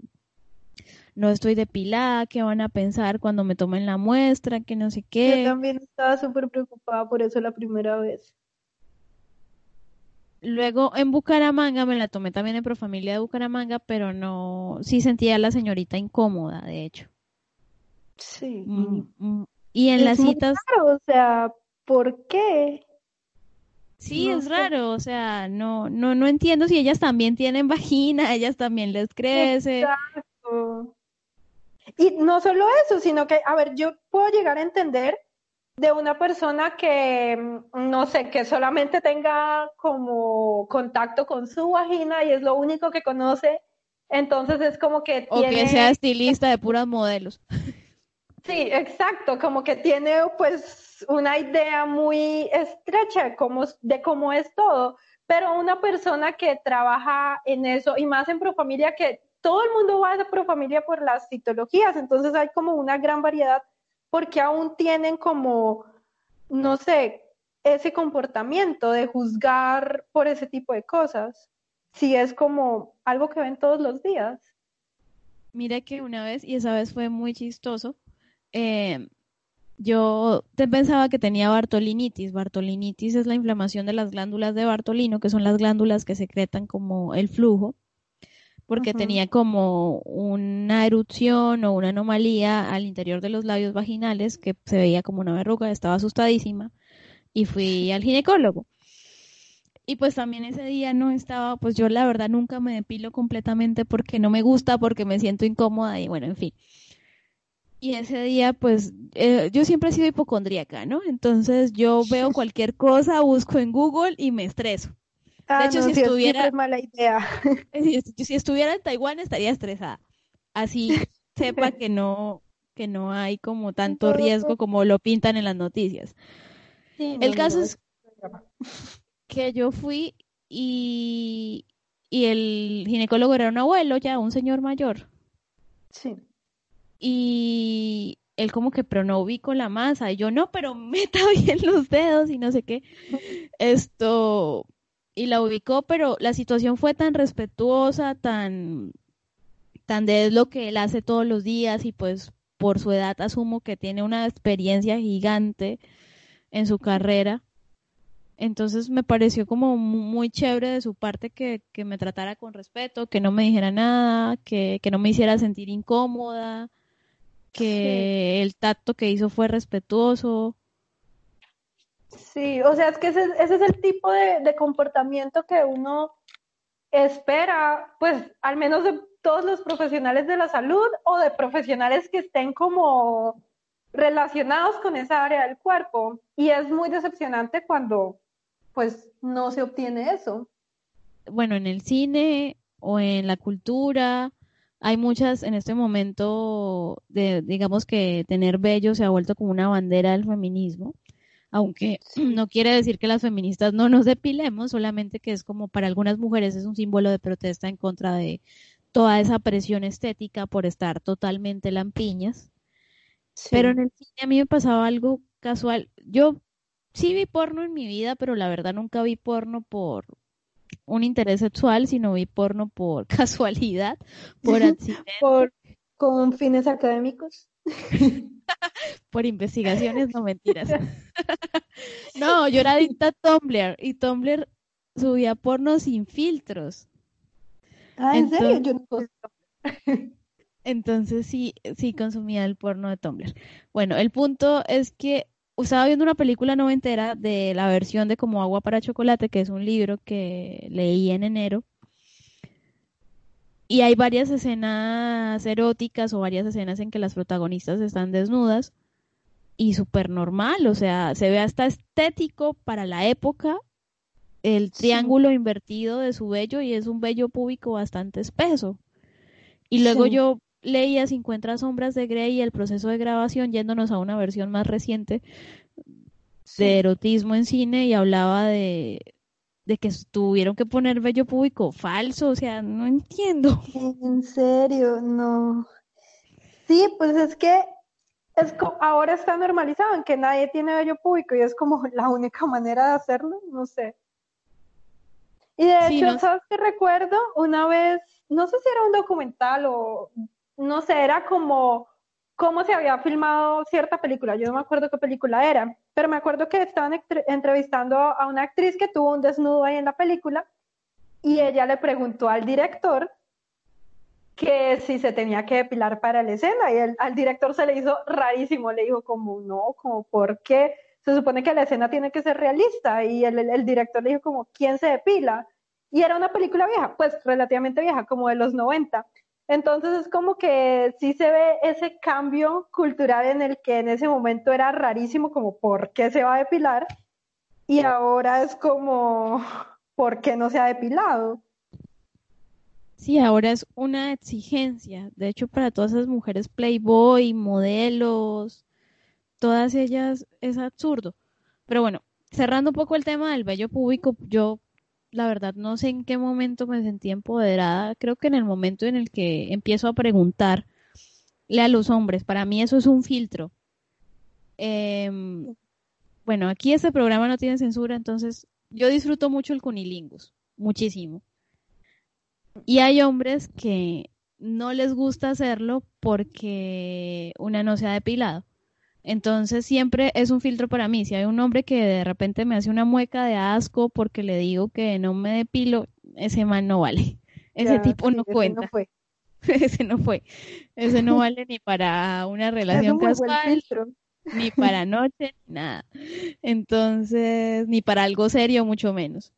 no estoy depilada, qué van a pensar cuando me tomen la muestra, que no sé qué. Yo también estaba súper preocupada por eso la primera vez. Luego en Bucaramanga me la tomé también en Profamilia de Bucaramanga, pero no, sí sentía a la señorita incómoda, de hecho. Sí. Mm, mm, y en las citas... o sea, ¿por qué? Sí, es raro, o sea, no, no, no entiendo si ellas también tienen vagina, ellas también les crece. Exacto. Y no solo eso, sino que, a ver, yo puedo llegar a entender de una persona que, mm, no sé, que solamente tenga como contacto con su vagina y es lo único que conoce, entonces es como que O que sea estilista de puras modelos. Sí, exacto, como que tiene pues una idea muy estrecha de cómo, de cómo es todo, pero una persona que trabaja en eso y más en Profamilia que todo el mundo va a Profamilia por las citologías, entonces hay como una gran variedad porque aún tienen como, no sé, ese comportamiento de juzgar por ese tipo de cosas, si es como algo que ven todos los días. Mira que una vez, y esa vez fue muy chistoso, eh, yo pensaba que tenía bartolinitis. Bartolinitis es la inflamación de las glándulas de Bartolino, que son las glándulas que secretan como el flujo porque tenía como una erupción o una anomalía al interior de los labios vaginales que se veía como una verruga, estaba asustadísima y fui al ginecólogo. Y pues también ese día no estaba, pues yo la verdad nunca me depilo completamente porque no me gusta, porque me siento incómoda y bueno, en fin. Y ese día, pues, eh, yo siempre he sido hipocondríaca, ¿no? Entonces yo veo cualquier cosa, busco en Google y me estreso de ah, hecho, si estuviera. mala idea. Si, estuviera en Taiwán estaría estresada. Así sepa que no, que no hay como tanto riesgo como lo pintan en las noticias. el caso es que yo fui y, y el ginecólogo era un abuelo ya, un señor mayor. Sí. Y él como que, pero no ubico la masa. Y yo, no, pero meta bien los dedos y no sé qué. Esto, y la ubicó, pero la situación fue tan respetuosa, tan, tan de es lo que él hace todos los días y pues por su edad asumo que tiene una experiencia gigante en su carrera. Entonces me pareció como muy chévere de su parte que, que me tratara con respeto, que no me dijera nada, que, que no me hiciera sentir incómoda, que el tacto que hizo fue respetuoso. Sí, o sea, es que ese, es el tipo de, comportamiento que uno espera, pues al menos de todos los profesionales de la salud o de profesionales que estén como relacionados con esa área del cuerpo. Y es muy decepcionante cuando pues no se obtiene eso. Bueno, en el cine o en la cultura hay muchas en este momento de digamos que tener bello se ha vuelto como una bandera del feminismo aunque no quiere decir que las feministas no nos depilemos, solamente que es como para algunas mujeres es un símbolo de protesta en contra de toda esa presión estética por estar totalmente lampiñas. Pero en el cine a mí me pasaba algo casual. Yo sí vi porno en mi vida, pero la verdad nunca vi porno por un interés sexual, sino vi porno por casualidad, por accidente. por, con fines académicos. Por investigaciones, no mentiras. no, yo era adicta a Tumblr y Tumblr subía porno sin filtros. Ah, ¿en serio? Yo no Entonces sí, sí consumía el porno de Tumblr. Bueno, el punto es que estaba viendo una película noventera de la versión de Como agua para chocolate, que es un libro que leí en enero y hay varias escenas eróticas o varias escenas en que las protagonistas están desnudas y súper normal, o sea, se ve hasta estético para la época el triángulo invertido de su vello y es un vello púbico bastante espeso. Y luego yo leía 50 sombras de Grey y el proceso de grabación yéndonos a una versión más reciente de erotismo en cine y hablaba de, de que tuvieron que poner vello público falso, o sea, no entiendo. En serio, no. Sí, pues es que es ahora está normalizado en que nadie tiene vello público y es como la única manera de hacerlo, no sé. Y de hecho, ¿sabes qué recuerdo? Una vez, no sé si era un documental o no sé, era como cómo se había filmado cierta película. Yo no me acuerdo qué película era, pero me acuerdo que estaban entrevistando a una actriz que tuvo un desnudo ahí en la película y ella le preguntó al director que si se tenía que depilar para la escena y al director se le hizo rarísimo, le dijo como no, como por qué, se supone que la escena tiene que ser realista y el, el director le dijo como ¿quién se depila? Y era una película vieja, pues relativamente vieja, como de los 90. Entonces es como que sí se ve ese cambio cultural en el que en ese momento era rarísimo, como ¿por qué se va a depilar? Y ahora es como ¿por qué no se ha depilado? Sí, ahora es una exigencia. De hecho, para todas esas mujeres playboy, modelos, todas ellas es absurdo. Pero bueno, cerrando un poco el tema del bello público, yo la verdad no sé en qué momento me sentí empoderada. Creo que en el momento en el que empiezo a preguntarle a los hombres. Para mí eso es un filtro. Em, bueno, aquí este programa no tiene censura, entonces yo disfruto mucho el cunilingus, muchísimo. Y hay hombres que no les gusta hacerlo porque una no se ha depilado. Entonces siempre es un filtro para mí. Si hay un hombre que de repente me hace una mueca de asco porque le digo que no me depilo, ese man no vale. Ese tipo no cuenta. No fue. ese no fue. Ese no vale ni para una relación casual, ni para noche, ni nada. Entonces, ni para algo serio, mucho menos.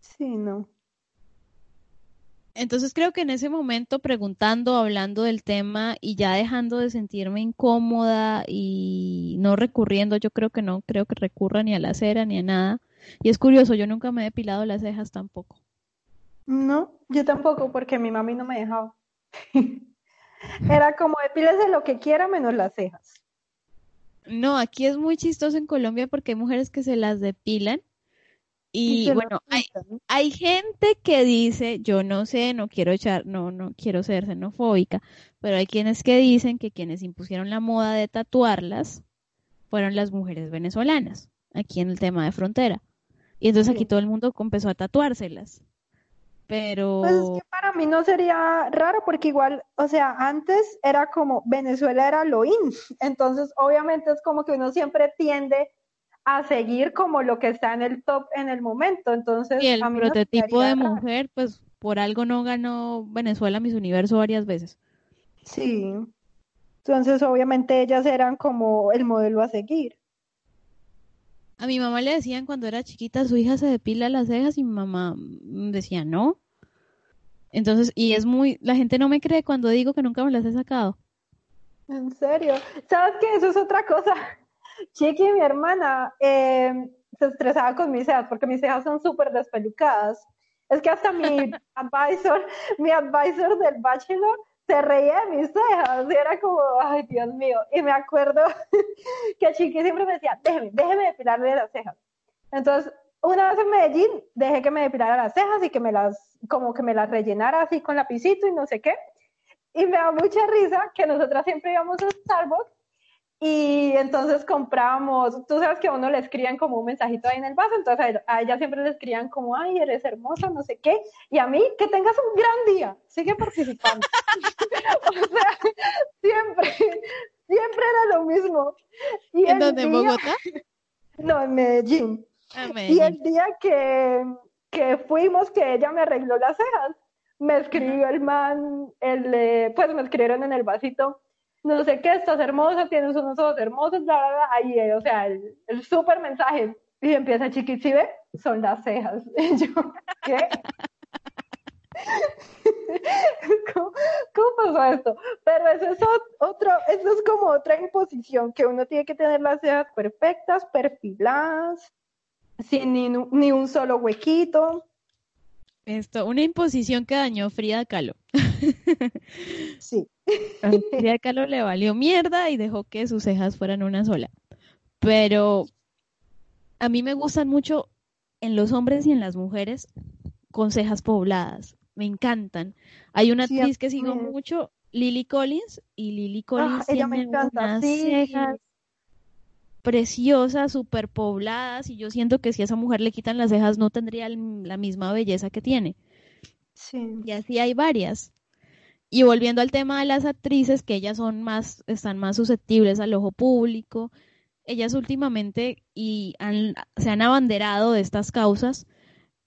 Sí, no. Entonces creo que en ese momento preguntando, hablando del tema y ya dejando de sentirme incómoda y no recurriendo, yo creo que no creo que recurra ni a la cera ni a nada. Y es curioso, yo nunca me he depilado las cejas tampoco. No, yo tampoco, porque mi mami no me dejaba. Era como depílese lo que quiera menos las cejas. No, aquí es muy chistoso en Colombia porque hay mujeres que se las depilan y, bueno, hay, hay, gente que dice, yo no sé, no quiero echar, no, no quiero ser xenofóbica, pero hay quienes que dicen que quienes impusieron la moda de tatuarlas fueron las mujeres venezolanas, aquí en el tema de frontera. Y entonces aquí todo el mundo empezó a tatuárselas. Pero... Pues es que para mí no sería raro porque igual, o sea, antes era como Venezuela era lo in, entonces obviamente es como que uno siempre tiende a seguir como lo que está en el top en el momento. Entonces, y el prototipo de mujer, pues por algo no ganó Venezuela Miss Universo varias veces. Sí. Entonces, obviamente ellas eran como el modelo a seguir. A mi mamá le decían cuando era chiquita, su hija se depila las cejas y mi mamá decía no. Entonces, y es muy, la gente no me cree cuando digo que nunca me las he sacado. En serio, ¿sabes qué? Eso es otra cosa Chiqui, mi hermana, eh, se estresaba con mis cejas porque mis cejas son súper despelucadas. Es que hasta mi advisor, mi advisor del bachelor se reía de mis cejas y era como, ay, Dios mío. Y me acuerdo que Chiqui siempre me decía, déjeme, déjeme depilarle las cejas. Entonces, una vez en Medellín, dejé que me depilara las cejas y que me las, como que me las rellenara así con lapicito y no sé qué. Y me da mucha risa que nosotras siempre íbamos a Starbucks y entonces compramos, tú sabes que a uno le escriben como un mensajito ahí en el vaso, entonces a ella siempre le escribían como, ay, eres hermosa, no sé qué, y a mí, que tengas un gran día, sigue participando. o sea, siempre, siempre era lo mismo. Y ¿En dónde, en Bogotá? No, en Medellín. Ah, y el día que, que fuimos, que ella me arregló las cejas, me escribió el man, el, pues me escribieron en el vasito, no sé qué, estás hermosa, tienes unos ojos hermosos, bla, bla, bla, ahí, eh, o sea, el, el súper mensaje. Y empieza chiqui, ve? Son las cejas. Yo, ¿qué? ¿Cómo, ¿Cómo, pasó esto? Pero eso es otro, eso es como otra imposición, que uno tiene que tener las cejas perfectas, perfiladas, sin ni, ni un solo huequito. Esto, una imposición que dañó Frida Kahlo. sí. A Frida Kahlo le valió mierda y dejó que sus cejas fueran una sola. Pero a mí me gustan mucho en los hombres y en las mujeres con cejas pobladas. Me encantan. Hay una actriz que sigo mucho, Lily Collins, y Lily ah, Collins tiene unas cejas preciosas, súper pobladas, y yo siento que si a esa mujer le quitan las cejas no tendría la misma belleza que tiene. Sí. Y así hay varias. y volviendo al tema de las actrices, que ellas son más, están más susceptibles al ojo público, ellas últimamente y se han abanderado de estas causas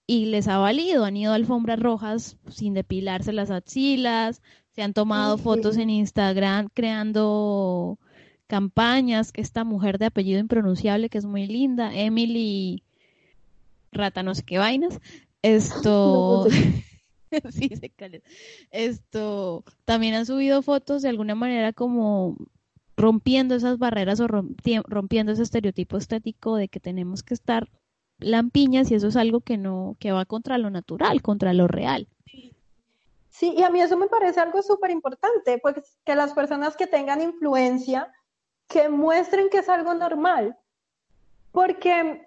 y les ha valido, han ido a alfombras rojas sin depilarse las axilas, se han tomado fotos en Instagram creando campañas, que esta mujer de apellido impronunciable que es muy linda, Emily Rata no sé qué vainas, esto... sí, se Esto, también han subido fotos de alguna manera como rompiendo esas barreras o rompiendo ese estereotipo estético de que tenemos que estar lampiñas y eso es algo que no, que va contra lo natural, contra lo real. Sí, y a mí eso me parece algo súper importante, pues que las personas que tengan influencia, que muestren que es algo normal, porque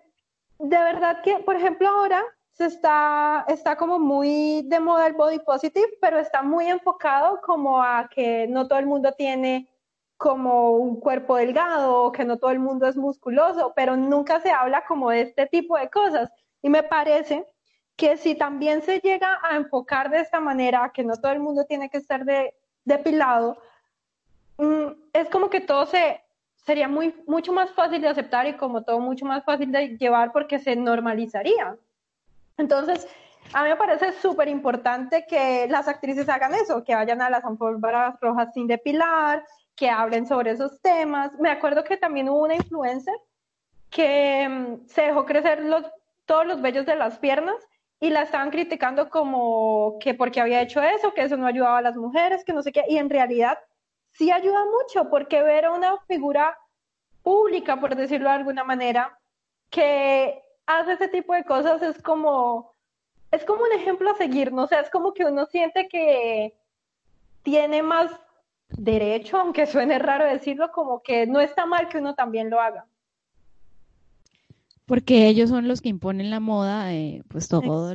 de verdad que, por ejemplo, ahora se está, está como muy de moda el body positive, pero está muy enfocado como a que no todo el mundo tiene como un cuerpo delgado, que no todo el mundo es musculoso, pero nunca se habla como de este tipo de cosas. Y me parece que si también se llega a enfocar de esta manera, que no todo el mundo tiene que estar de, depilado, mm, es como que todo se sería muy, mucho más fácil de aceptar y como todo mucho más fácil de llevar porque se normalizaría. Entonces, a mí me parece súper importante que las actrices hagan eso, que vayan a las alfombras rojas sin depilar, que hablen sobre esos temas. Me acuerdo que también hubo una influencer que mm, se dejó crecer los, todos los vellos de las piernas y la estaban criticando como que porque había hecho eso, que eso no ayudaba a las mujeres, que no sé qué, y en realidad sí ayuda mucho, porque ver a una figura pública, por decirlo de alguna manera, que hace ese tipo de cosas es como, es como un ejemplo a seguir, ¿no? O sea, es como que uno siente que tiene más derecho, aunque suene raro decirlo, como que no está mal que uno también lo haga. Porque ellos son los que imponen la moda, eh, pues todo,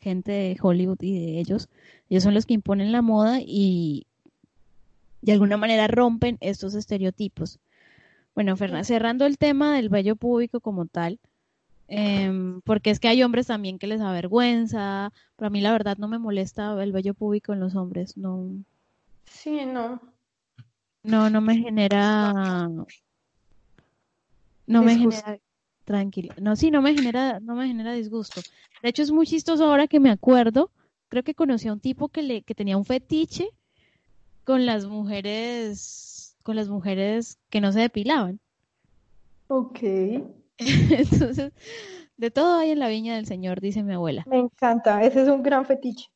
gente de Hollywood y de ellos, ellos son los que imponen la moda y de alguna manera rompen estos estereotipos. Bueno, Fernanda, cerrando el tema del vello público como tal, Em, porque es que hay hombres también que les avergüenza, pero a mí la verdad no me molesta el vello público en los hombres, no. Sí, no. No, no me genera. No me genera. Tranquilo. No, sí, no me genera, no me genera disgusto. De hecho, es muy chistoso ahora que me acuerdo. Creo que conocí a un tipo que le, que tenía un fetiche con las mujeres, con las mujeres que no se depilaban. Ok. Entonces, de todo hay en la viña del Señor, dice mi abuela. Me encanta, ese es un gran fetiche.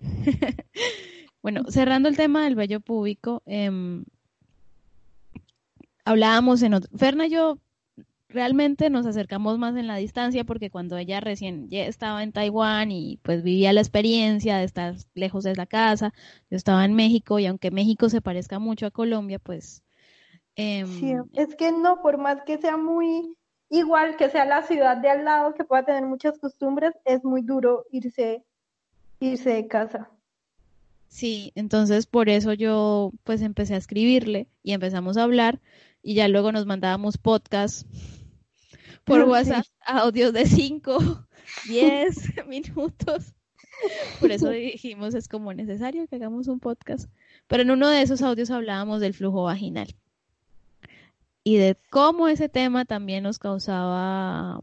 bueno, cerrando el tema del vello público, em, hablábamos en otro... Ferna y yo realmente nos acercamos más en la distancia porque cuando ella recién estaba en Taiwán y pues vivía la experiencia de estar lejos de la casa, yo estaba en México y aunque México se parezca mucho a Colombia, pues... Em, sí, es que no, por más que sea muy igual que sea la ciudad de al lado, que pueda tener muchas costumbres, es muy duro irse, irse de casa. Sí, entonces por eso yo pues empecé a escribirle y empezamos a hablar y ya luego nos mandábamos podcasts por WhatsApp, audios de 5, 10 minutos. Por eso dijimos es como necesario que hagamos un podcast. Pero en uno de esos audios hablábamos del flujo vaginal y de cómo ese tema también nos causaba,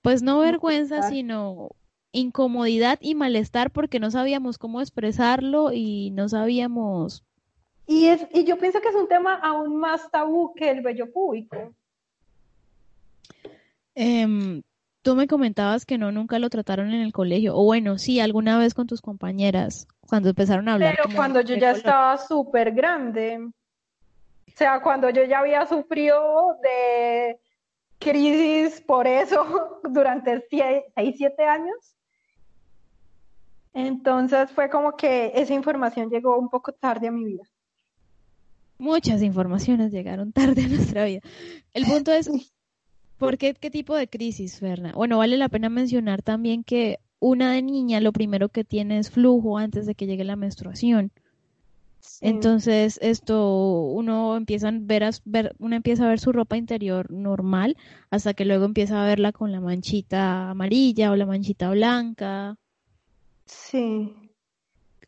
pues no vergüenza, sino incomodidad y malestar porque no sabíamos cómo expresarlo y no sabíamos. Y, es, y yo pienso que es un tema aún más tabú que el bello público. Em, tú me comentabas que no, nunca lo trataron en el colegio, o bueno, sí, alguna vez con tus compañeras, cuando empezaron a hablar. Pero cuando yo ya estaba súper grande. O sea, cuando yo ya había sufrido de crisis por eso durante 6, 7 años. Entonces fue como que esa información llegó un poco tarde a mi vida. Muchas informaciones llegaron tarde a nuestra vida. El punto es, ¿por qué, qué tipo de crisis, Ferna? Bueno, vale la pena mencionar también que una de niña lo primero que tiene es flujo antes de que llegue la menstruación. Entonces, esto uno empieza a ver, ver, uno empieza a ver su ropa interior normal hasta que luego empieza a verla con la manchita amarilla o la manchita blanca. Sí.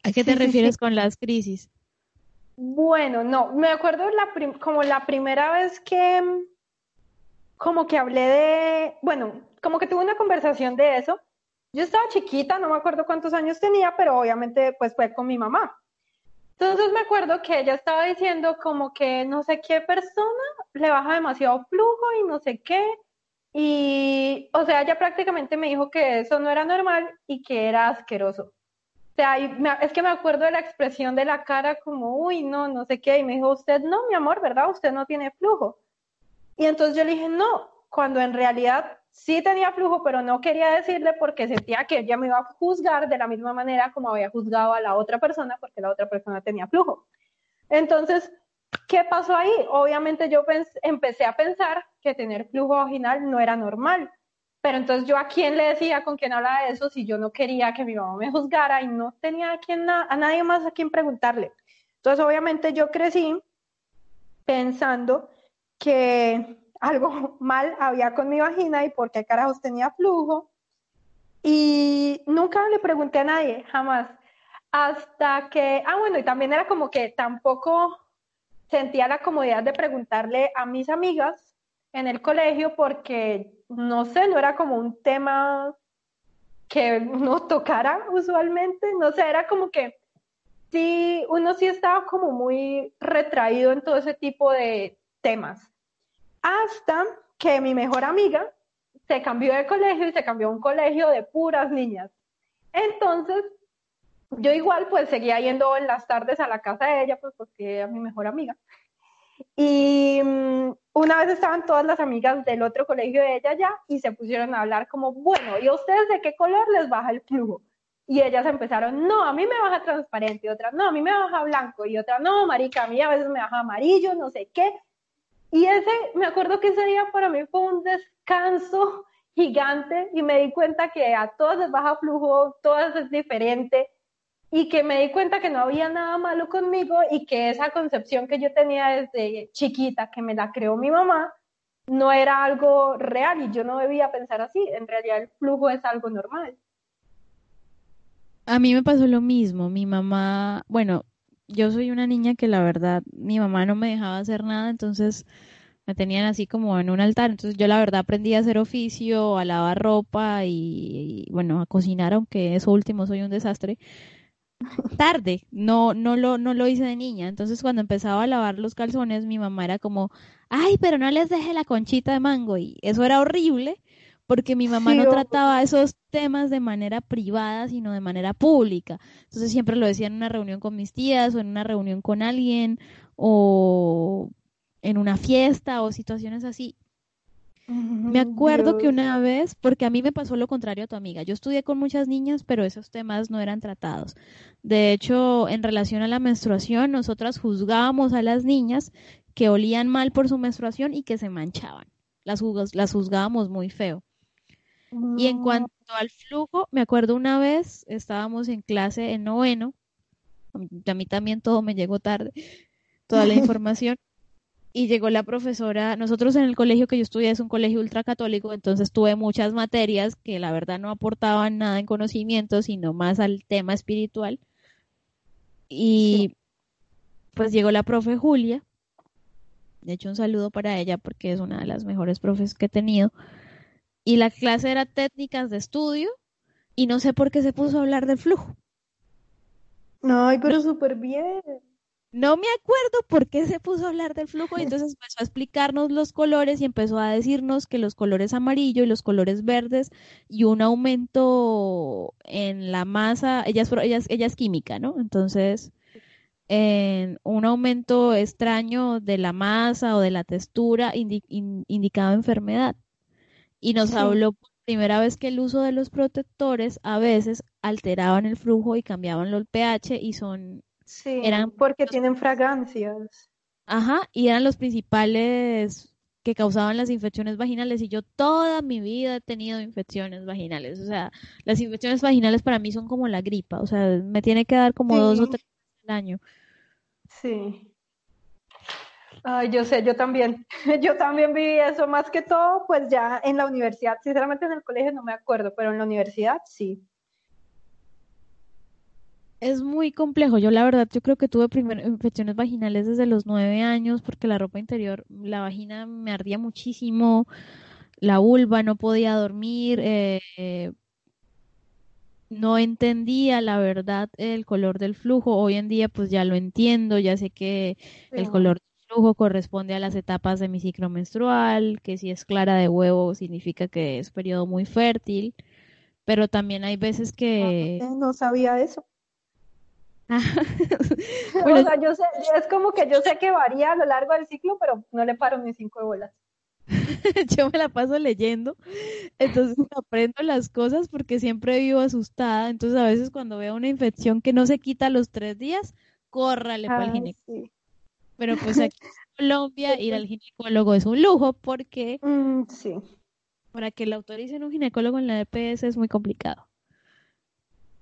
¿A qué te refieres con las crisis? Bueno, no, me acuerdo la como la primera vez que como que hablé de, bueno, como que tuve una conversación de eso. Yo estaba chiquita, no me acuerdo cuántos años tenía, pero obviamente pues fue con mi mamá. Entonces me acuerdo que ella estaba diciendo como que no sé qué persona le baja demasiado flujo y no sé qué. Y, o sea, ella prácticamente me dijo que eso no era normal y que era asqueroso. O sea, es que me acuerdo de la expresión de la cara como, uy, no, no sé qué. Y me dijo, usted no, mi amor, ¿verdad? Usted no tiene flujo. Y entonces yo le dije, no, cuando en realidad sí tenía flujo, pero no quería decirle porque sentía que ella me iba a juzgar de la misma manera como había juzgado a la otra persona porque la otra persona tenía flujo. Entonces, ¿qué pasó ahí? Obviamente yo empecé a pensar que tener flujo vaginal no era normal. Pero entonces yo a quién le decía, con quién hablaba de eso, si yo no quería que mi mamá me juzgara y no tenía a, quién, a nadie más a quien preguntarle. Entonces obviamente yo crecí pensando que algo mal había con mi vagina y por qué carajos tenía flujo. Y nunca le pregunté a nadie, jamás. Hasta que, ah, bueno, y también era como que tampoco sentía la comodidad de preguntarle a mis amigas en el colegio porque, no sé, no era como un tema que uno tocara usualmente, no sé, era como que sí, uno sí estaba como muy retraído en todo ese tipo de temas hasta que mi mejor amiga se cambió de colegio y se cambió a un colegio de puras niñas. Entonces, yo igual pues seguía yendo en las tardes a la casa de ella, pues porque era mi mejor amiga. Y mm, una vez estaban todas las amigas del otro colegio de ella ya y se pusieron a hablar como, bueno, ¿y a ustedes de qué color les baja el flujo? Y ellas empezaron, no, a mí me baja transparente, y otra, no, a mí me baja blanco, y otra, no, marica, a mí a veces me baja amarillo, no sé qué. Y ese, me acuerdo que ese día para mí fue un descanso gigante y me di cuenta que a todas les baja flujo, todas es diferente y que me di cuenta que no había nada malo conmigo y que esa concepción que yo tenía desde chiquita, que me la creó mi mamá, no era algo real y yo no debía pensar así. En realidad el flujo es algo normal. A mí me pasó lo mismo. Mi mamá, bueno, yo soy una niña que la verdad mi mamá no me dejaba hacer nada, entonces me tenían así como en un altar. Entonces yo la verdad aprendí a hacer oficio, a lavar ropa y, bueno, a cocinar, aunque eso último soy un desastre. Tarde, no, no lo, no lo hice de niña. Entonces cuando empezaba a lavar los calzones, mi mamá era como, ay, pero no les deje la conchita de mango. Y eso era horrible porque mi mamá no trataba esos temas de manera privada, sino de manera pública. Entonces siempre lo decía en una reunión con mis tías o en una reunión con alguien o en una fiesta o situaciones así. Me acuerdo que una vez, porque a mí me pasó lo contrario a tu amiga, yo estudié con muchas niñas, pero esos temas no eran tratados. De hecho, en relación a la menstruación, nosotras juzgábamos a las niñas que olían mal por su menstruación y que se manchaban. Las, las juzgábamos muy feo. Y en cuanto al flujo, me acuerdo una vez, estábamos en clase en noveno, a mí también todo me llegó tarde, toda la información, y llegó la profesora, nosotros en el colegio que yo estudié es un colegio ultracatólico, entonces tuve muchas materias que la verdad no aportaban nada en conocimiento, sino más al tema espiritual. Y pues llegó la profe Julia, de hecho un saludo para ella porque es una de las mejores profes que he tenido y la clase era técnicas de estudio y no sé por qué se puso a hablar del flujo. Ay, pero súper bien. No me acuerdo por qué se puso a hablar del flujo y entonces empezó a explicarnos los colores y empezó a decirnos que los colores amarillo y los colores verdes y un aumento en la masa, ella es, ella ella es química, ¿no? Entonces, en un aumento extraño de la masa o de la textura indicaba enfermedad y nos habló por primera vez que el uso de los protectores a veces alteraban el flujo y cambiaban el pH y son sí, eran porque tienen fragancias. Ajá, y eran los principales que causaban las infecciones vaginales y yo toda mi vida he tenido infecciones vaginales, o sea, las infecciones vaginales para mí son como la gripa, o sea, me tiene que dar como dos o tres al año. Sí. Ay, yo sé, yo también, yo también viví eso, más que todo, pues ya en la universidad, sinceramente en el colegio no me acuerdo, pero en la universidad sí. Es muy complejo. Yo la verdad, yo creo que tuve primer, infecciones vaginales desde los nueve años porque la ropa interior, la vagina me ardía muchísimo, la vulva no podía dormir, eh, no entendía la verdad el color del flujo. Hoy en día pues ya lo entiendo, ya sé que el color flujo corresponde a las etapas de mi ciclo menstrual, que si es clara de huevo significa que es periodo muy fértil, pero también hay veces que... Ah, no sabía eso. o sea, yo sé, es como que yo sé que varía a lo largo del ciclo, pero no le paro ni cinco bolas. yo me la paso leyendo, entonces aprendo las cosas porque siempre vivo asustada, entonces a veces cuando veo una infección que no se quita a los tres días, córrale para el ginecólogo. Pero pues aquí en Colombia ir al ginecólogo es un lujo porque mm, sí. para que le autoricen un ginecólogo en la EPS es muy complicado.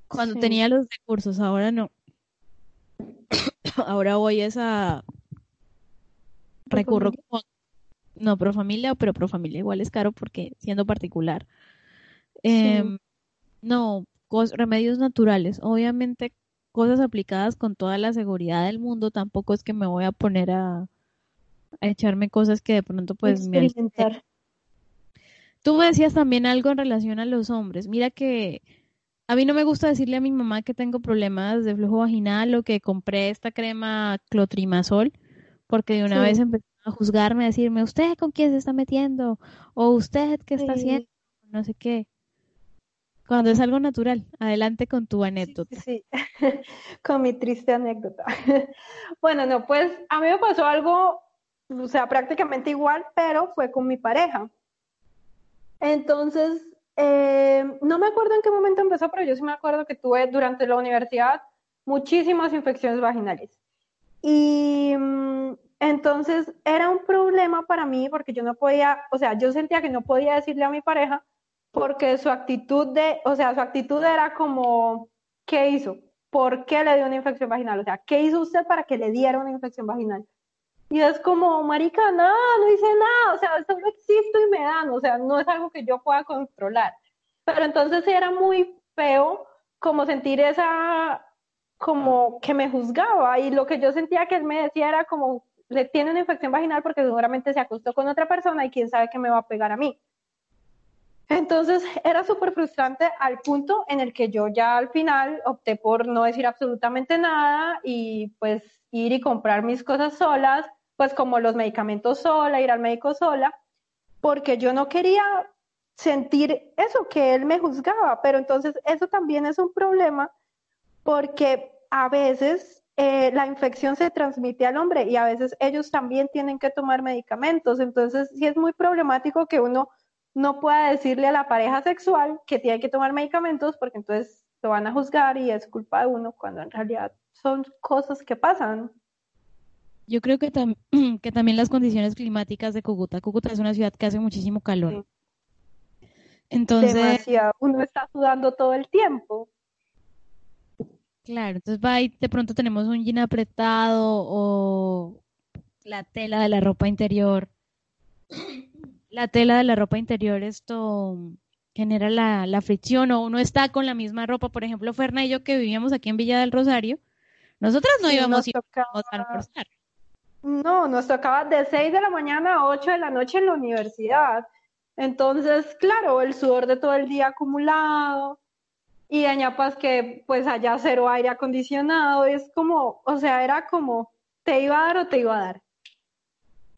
Cuando tenía los recursos, ahora no. ahora voy a esa recurro como no pro familia, pero pro familia igual es caro porque siendo particular. Em, no, remedios naturales. Obviamente cosas aplicadas con toda la seguridad del mundo. Tampoco es que me voy a poner a, echarme cosas que de pronto pues me... Tú me decías también algo en relación a los hombres. Mira que a mí no me gusta decirle a mi mamá que tengo problemas de flujo vaginal o que compré esta crema clotrimazol, porque de una vez empezó a juzgarme, a decirme, ¿usted con quién se está metiendo? O ¿usted qué está haciendo? No sé qué. Cuando es algo natural, adelante con tu anécdota. Sí, con mi triste anécdota. bueno, no, pues a mí me pasó algo, o sea, prácticamente igual, pero fue con mi pareja. Entonces, eh, no me acuerdo en qué momento empezó, pero yo sí me acuerdo que tuve durante la universidad muchísimas infecciones vaginales. Y mm, entonces era un problema para mí porque yo no podía, o sea, yo sentía que no podía decirle a mi pareja porque su actitud de, o sea, su actitud era como, ¿qué hizo? ¿Por qué le dio una infección vaginal? O sea, ¿qué hizo usted para que le diera una infección vaginal? Y es como, marica, nada, no hice nada, o sea, solo existo y me dan, o sea, no es algo que yo pueda controlar. Pero entonces era muy feo como sentir esa, como que me juzgaba y lo que yo sentía que él me decía era como, le tiene una infección vaginal porque seguramente se acostó con otra persona y quién sabe qué me va a pegar a mí. Entonces era súper frustrante al punto en el que yo ya al final opté por no decir absolutamente nada y pues ir y comprar mis cosas solas, pues como los medicamentos sola, ir al médico sola, porque yo no quería sentir eso, que él me juzgaba, pero entonces eso también es un problema porque a veces eh, la infección se transmite al hombre y a veces ellos también tienen que tomar medicamentos, entonces sí es muy problemático que uno no pueda decirle a la pareja sexual que tiene que tomar medicamentos porque entonces lo van a juzgar y es culpa de uno cuando en realidad son cosas que pasan. Yo creo que, que también las condiciones climáticas de Cúcuta. Cúcuta es una ciudad que hace muchísimo calor. Entonces, Demasiado. Uno está sudando todo el tiempo. Claro, entonces va y de pronto tenemos un jean apretado o la tela de la ropa interior la tela de la ropa interior esto genera la, fricción o uno está con la misma ropa. Por ejemplo, Ferna y yo que vivíamos aquí en Villa del Rosario, nosotras no íbamos a almorzar. No, nos tocaba de 6 de la mañana a 8 de la noche en la universidad. Entonces, claro, el sudor de todo el día acumulado y añapas que pues allá cero aire acondicionado, es como, o sea, era como, te iba a dar o te iba a dar.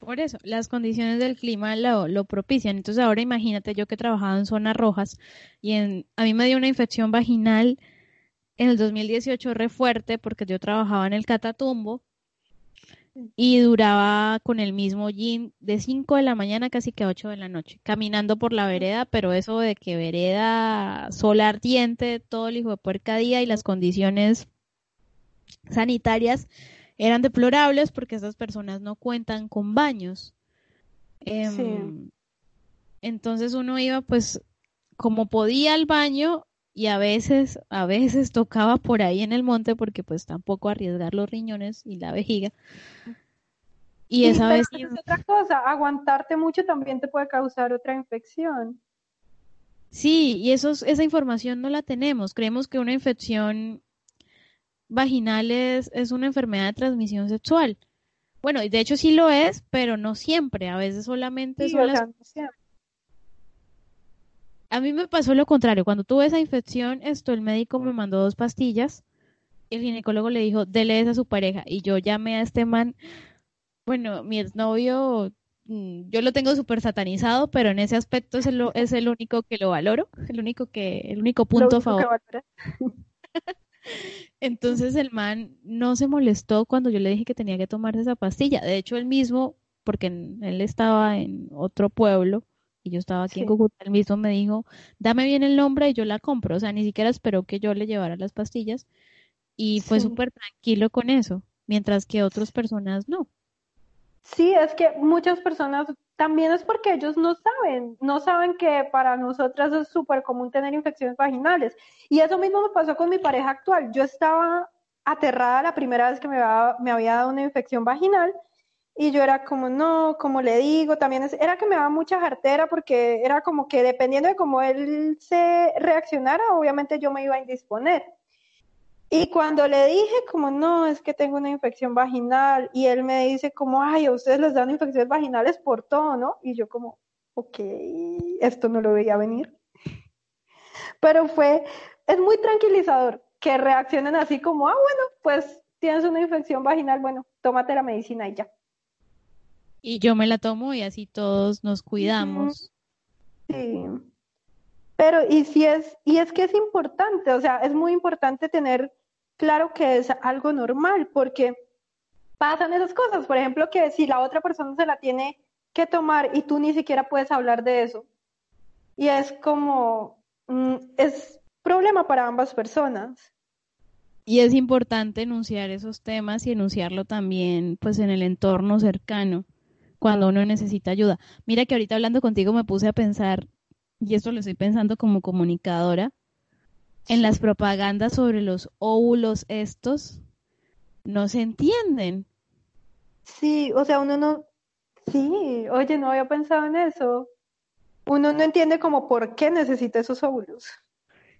Por eso, las condiciones del clima lo, propician. Entonces ahora imagínate yo que he trabajado en zonas rojas y en, a mí me dio una infección vaginal en el 2018 re fuerte porque yo trabajaba en el Catatumbo y duraba con el mismo jean de 5 de la mañana casi que a 8 de la noche, caminando por la vereda, pero eso de que vereda, sol ardiente, todo el hijo de puerca día y las condiciones sanitarias eran deplorables porque esas personas no cuentan con baños. Em, entonces uno iba pues como podía al baño y a veces, a veces tocaba por ahí en el monte porque pues tampoco arriesgar los riñones y la vejiga. Y esa vez... Es otra cosa, aguantarte mucho también te puede causar otra infección. Sí, y eso, esa información no la tenemos. Creemos que una infección vaginal es, es una enfermedad de transmisión sexual. Bueno, de hecho sí lo es, pero no siempre. A veces solamente son las... A mí me pasó lo contrario. Cuando tuve esa infección, esto el médico me mandó dos pastillas. Y el ginecólogo le dijo, dele esa a su pareja. Y yo llamé a este man. Bueno, mi exnovio, mm, yo lo tengo súper satanizado, pero en ese aspecto es el, es el único que lo valoro, el único que, el único punto a favor. Entonces el man no se molestó cuando yo le dije que tenía que tomarse esa pastilla. De hecho, él mismo, porque él estaba en otro pueblo, y yo estaba aquí en Cúcuta, él mismo me dijo, dame bien el nombre y yo la compro. O sea, ni siquiera esperó que yo le llevara las pastillas y fue súper tranquilo con eso, mientras que otras personas no. Sí, es que muchas personas también es porque ellos no saben, no saben que para nosotras es súper común tener infecciones vaginales. Y eso mismo me pasó con mi pareja actual. Yo estaba aterrada la primera vez que me había, me había dado una infección vaginal y yo era como, no, como le digo, también era que me daba mucha jartera porque era como que dependiendo de cómo él se reaccionara, obviamente yo me iba a indisponer. Y cuando le dije como, no, es que tengo una infección vaginal, y él me dice como, ay, a ustedes les dan infecciones vaginales por todo, ¿no? Y yo como, ok, esto no lo veía venir. Pero fue, es muy tranquilizador que reaccionen así como, ah, bueno, pues tienes una infección vaginal, bueno, tómate la medicina y ya y yo me la tomo y así todos nos cuidamos. Sí. Pero y si es y es que es importante, o sea, es muy importante tener claro que es algo normal porque pasan esas cosas, por ejemplo, que si la otra persona se la tiene que tomar y tú ni siquiera puedes hablar de eso. Y es como mm, es problema para ambas personas. Y es importante enunciar esos temas y enunciarlo también pues en el entorno cercano cuando uno necesita ayuda. Mira que ahorita hablando contigo me puse a pensar, y esto lo estoy pensando como comunicadora, en las propagandas sobre los óvulos estos, no se entienden. Sí, o sea, uno no, sí, oye, no había pensado en eso. Uno no entiende como por qué necesita esos óvulos.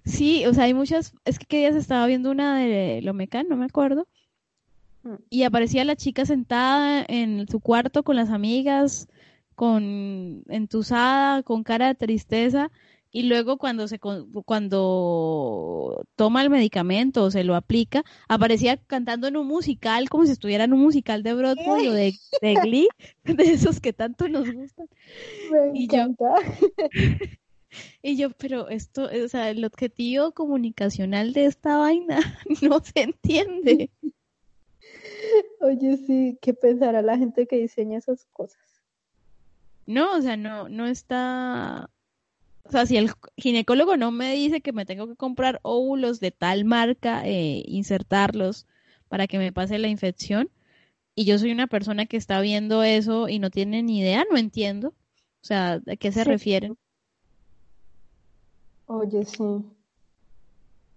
Sí, o sea, hay muchas, es que, que días estaba viendo una de Lomecan, no me acuerdo, y aparecía la chica sentada en su cuarto con las amigas, con entusada, con cara de tristeza, y luego cuando se cuando toma el medicamento o se lo aplica, aparecía cantando en un musical como si estuviera en un musical de Broadway o de, de Glee, de esos que tanto nos gustan. Me encanta. y yo, pero esto, o sea, el objetivo comunicacional de esta vaina no se entiende. Oye, sí, ¿qué pensará la gente que diseña esas cosas? No, o sea, no, no está. O sea, si el ginecólogo no me dice que me tengo que comprar óvulos de tal marca, eh, insertarlos para que me pase la infección, y yo soy una persona que está viendo eso y no tiene ni idea, no entiendo. O sea, ¿a qué se refieren? Oye, sí.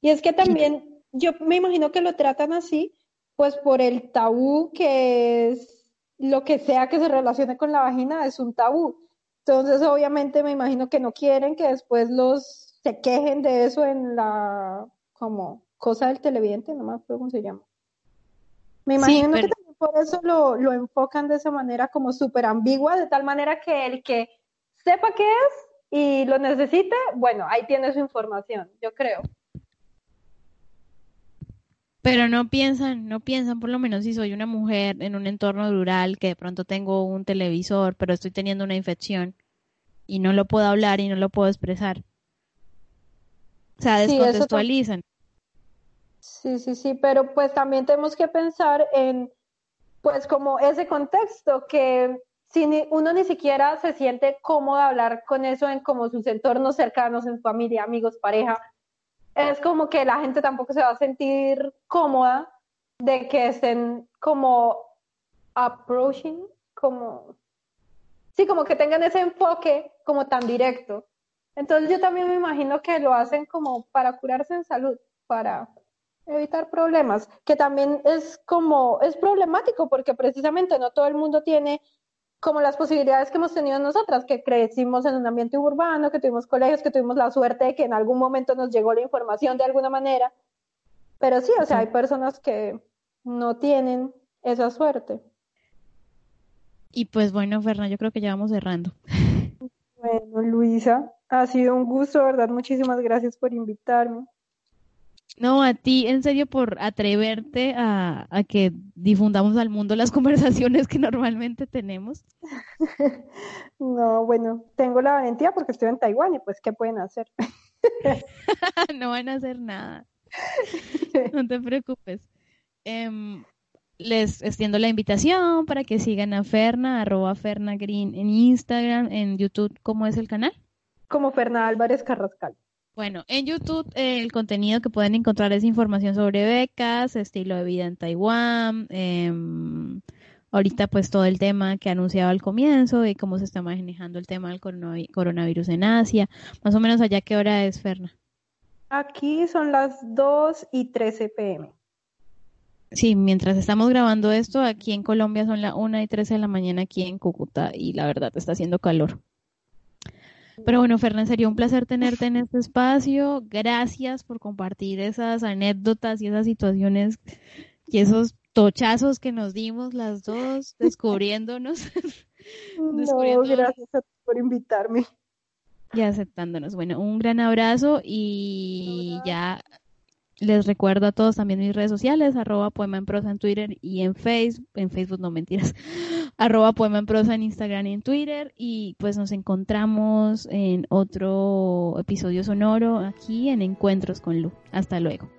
Y es que también, yo me imagino que lo tratan así pues por el tabú que es lo que sea que se relacione con la vagina es un tabú. Entonces, obviamente, me imagino que no quieren que después los se quejen de eso en la como cosa del televidente, no me acuerdo cómo se llama. Me imagino que también por eso lo, lo enfocan de esa manera como súper ambigua, de tal manera que el que sepa qué es y lo necesite, bueno, ahí tiene su información, yo creo. Pero no piensan, no piensan, por lo menos si soy una mujer en un entorno rural que de pronto tengo un televisor, pero estoy teniendo una infección y no lo puedo hablar y no lo puedo expresar. O sea, descontextualizan. Sí, sí, sí, pero pues también tenemos que pensar en, pues como ese contexto, que si uno ni siquiera se siente cómodo hablar con eso en como sus entornos cercanos, en familia, amigos, pareja, es como que la gente tampoco se va a sentir cómoda de que estén como approaching, como, sí, como que tengan ese enfoque como tan directo. Entonces yo también me imagino que lo hacen como para curarse en salud, para evitar problemas, que también es como, es problemático porque precisamente no todo el mundo tiene como las posibilidades que hemos tenido nosotras, que crecimos en un ambiente urbano, que tuvimos colegios, que tuvimos la suerte de que en algún momento nos llegó la información de alguna manera. Pero sí, o sea, hay personas que no tienen esa suerte. Y pues bueno, Fernanda, yo creo que ya vamos cerrando. Bueno, Luisa, ha sido un gusto, ¿verdad? Muchísimas gracias por invitarme. No, a ti, en serio, por atreverte a, que difundamos al mundo las conversaciones que normalmente tenemos. no, bueno, tengo la valentía porque estoy en Taiwán y pues, ¿qué pueden hacer? no van a hacer nada. no te preocupes. Em, les extiendo la invitación para que sigan a Ferna, arroba Ferna Green en Instagram, en YouTube, ¿cómo es el canal? Como Ferna Álvarez Carrascal. Bueno, en YouTube eh, el contenido que pueden encontrar es información sobre becas, estilo de vida en Taiwán, em, ahorita pues todo el tema que anunciaba al comienzo y cómo se está manejando el tema del coronavirus en Asia. Más o menos allá, ¿qué hora es, Ferna? Aquí son las 2 y 13 pm. Sí, mientras estamos grabando esto, aquí en Colombia son las 1 y 13 de la mañana aquí en Cúcuta y la verdad está haciendo calor. Pero bueno, Fernán, sería un placer tenerte en este espacio. Gracias por compartir esas anécdotas y esas situaciones y esos tochazos que nos dimos las dos, descubriéndonos. no, gracias a ti por invitarme. Y aceptándonos. Bueno, un gran abrazo y ya les recuerdo a todos también mis redes sociales, arroba poema en prosa en Twitter y en Facebook, en Facebook no mentiras, arroba poema en prosa en Instagram y en Twitter y pues nos encontramos en otro episodio sonoro aquí en Encuentros con Lu. Hasta luego.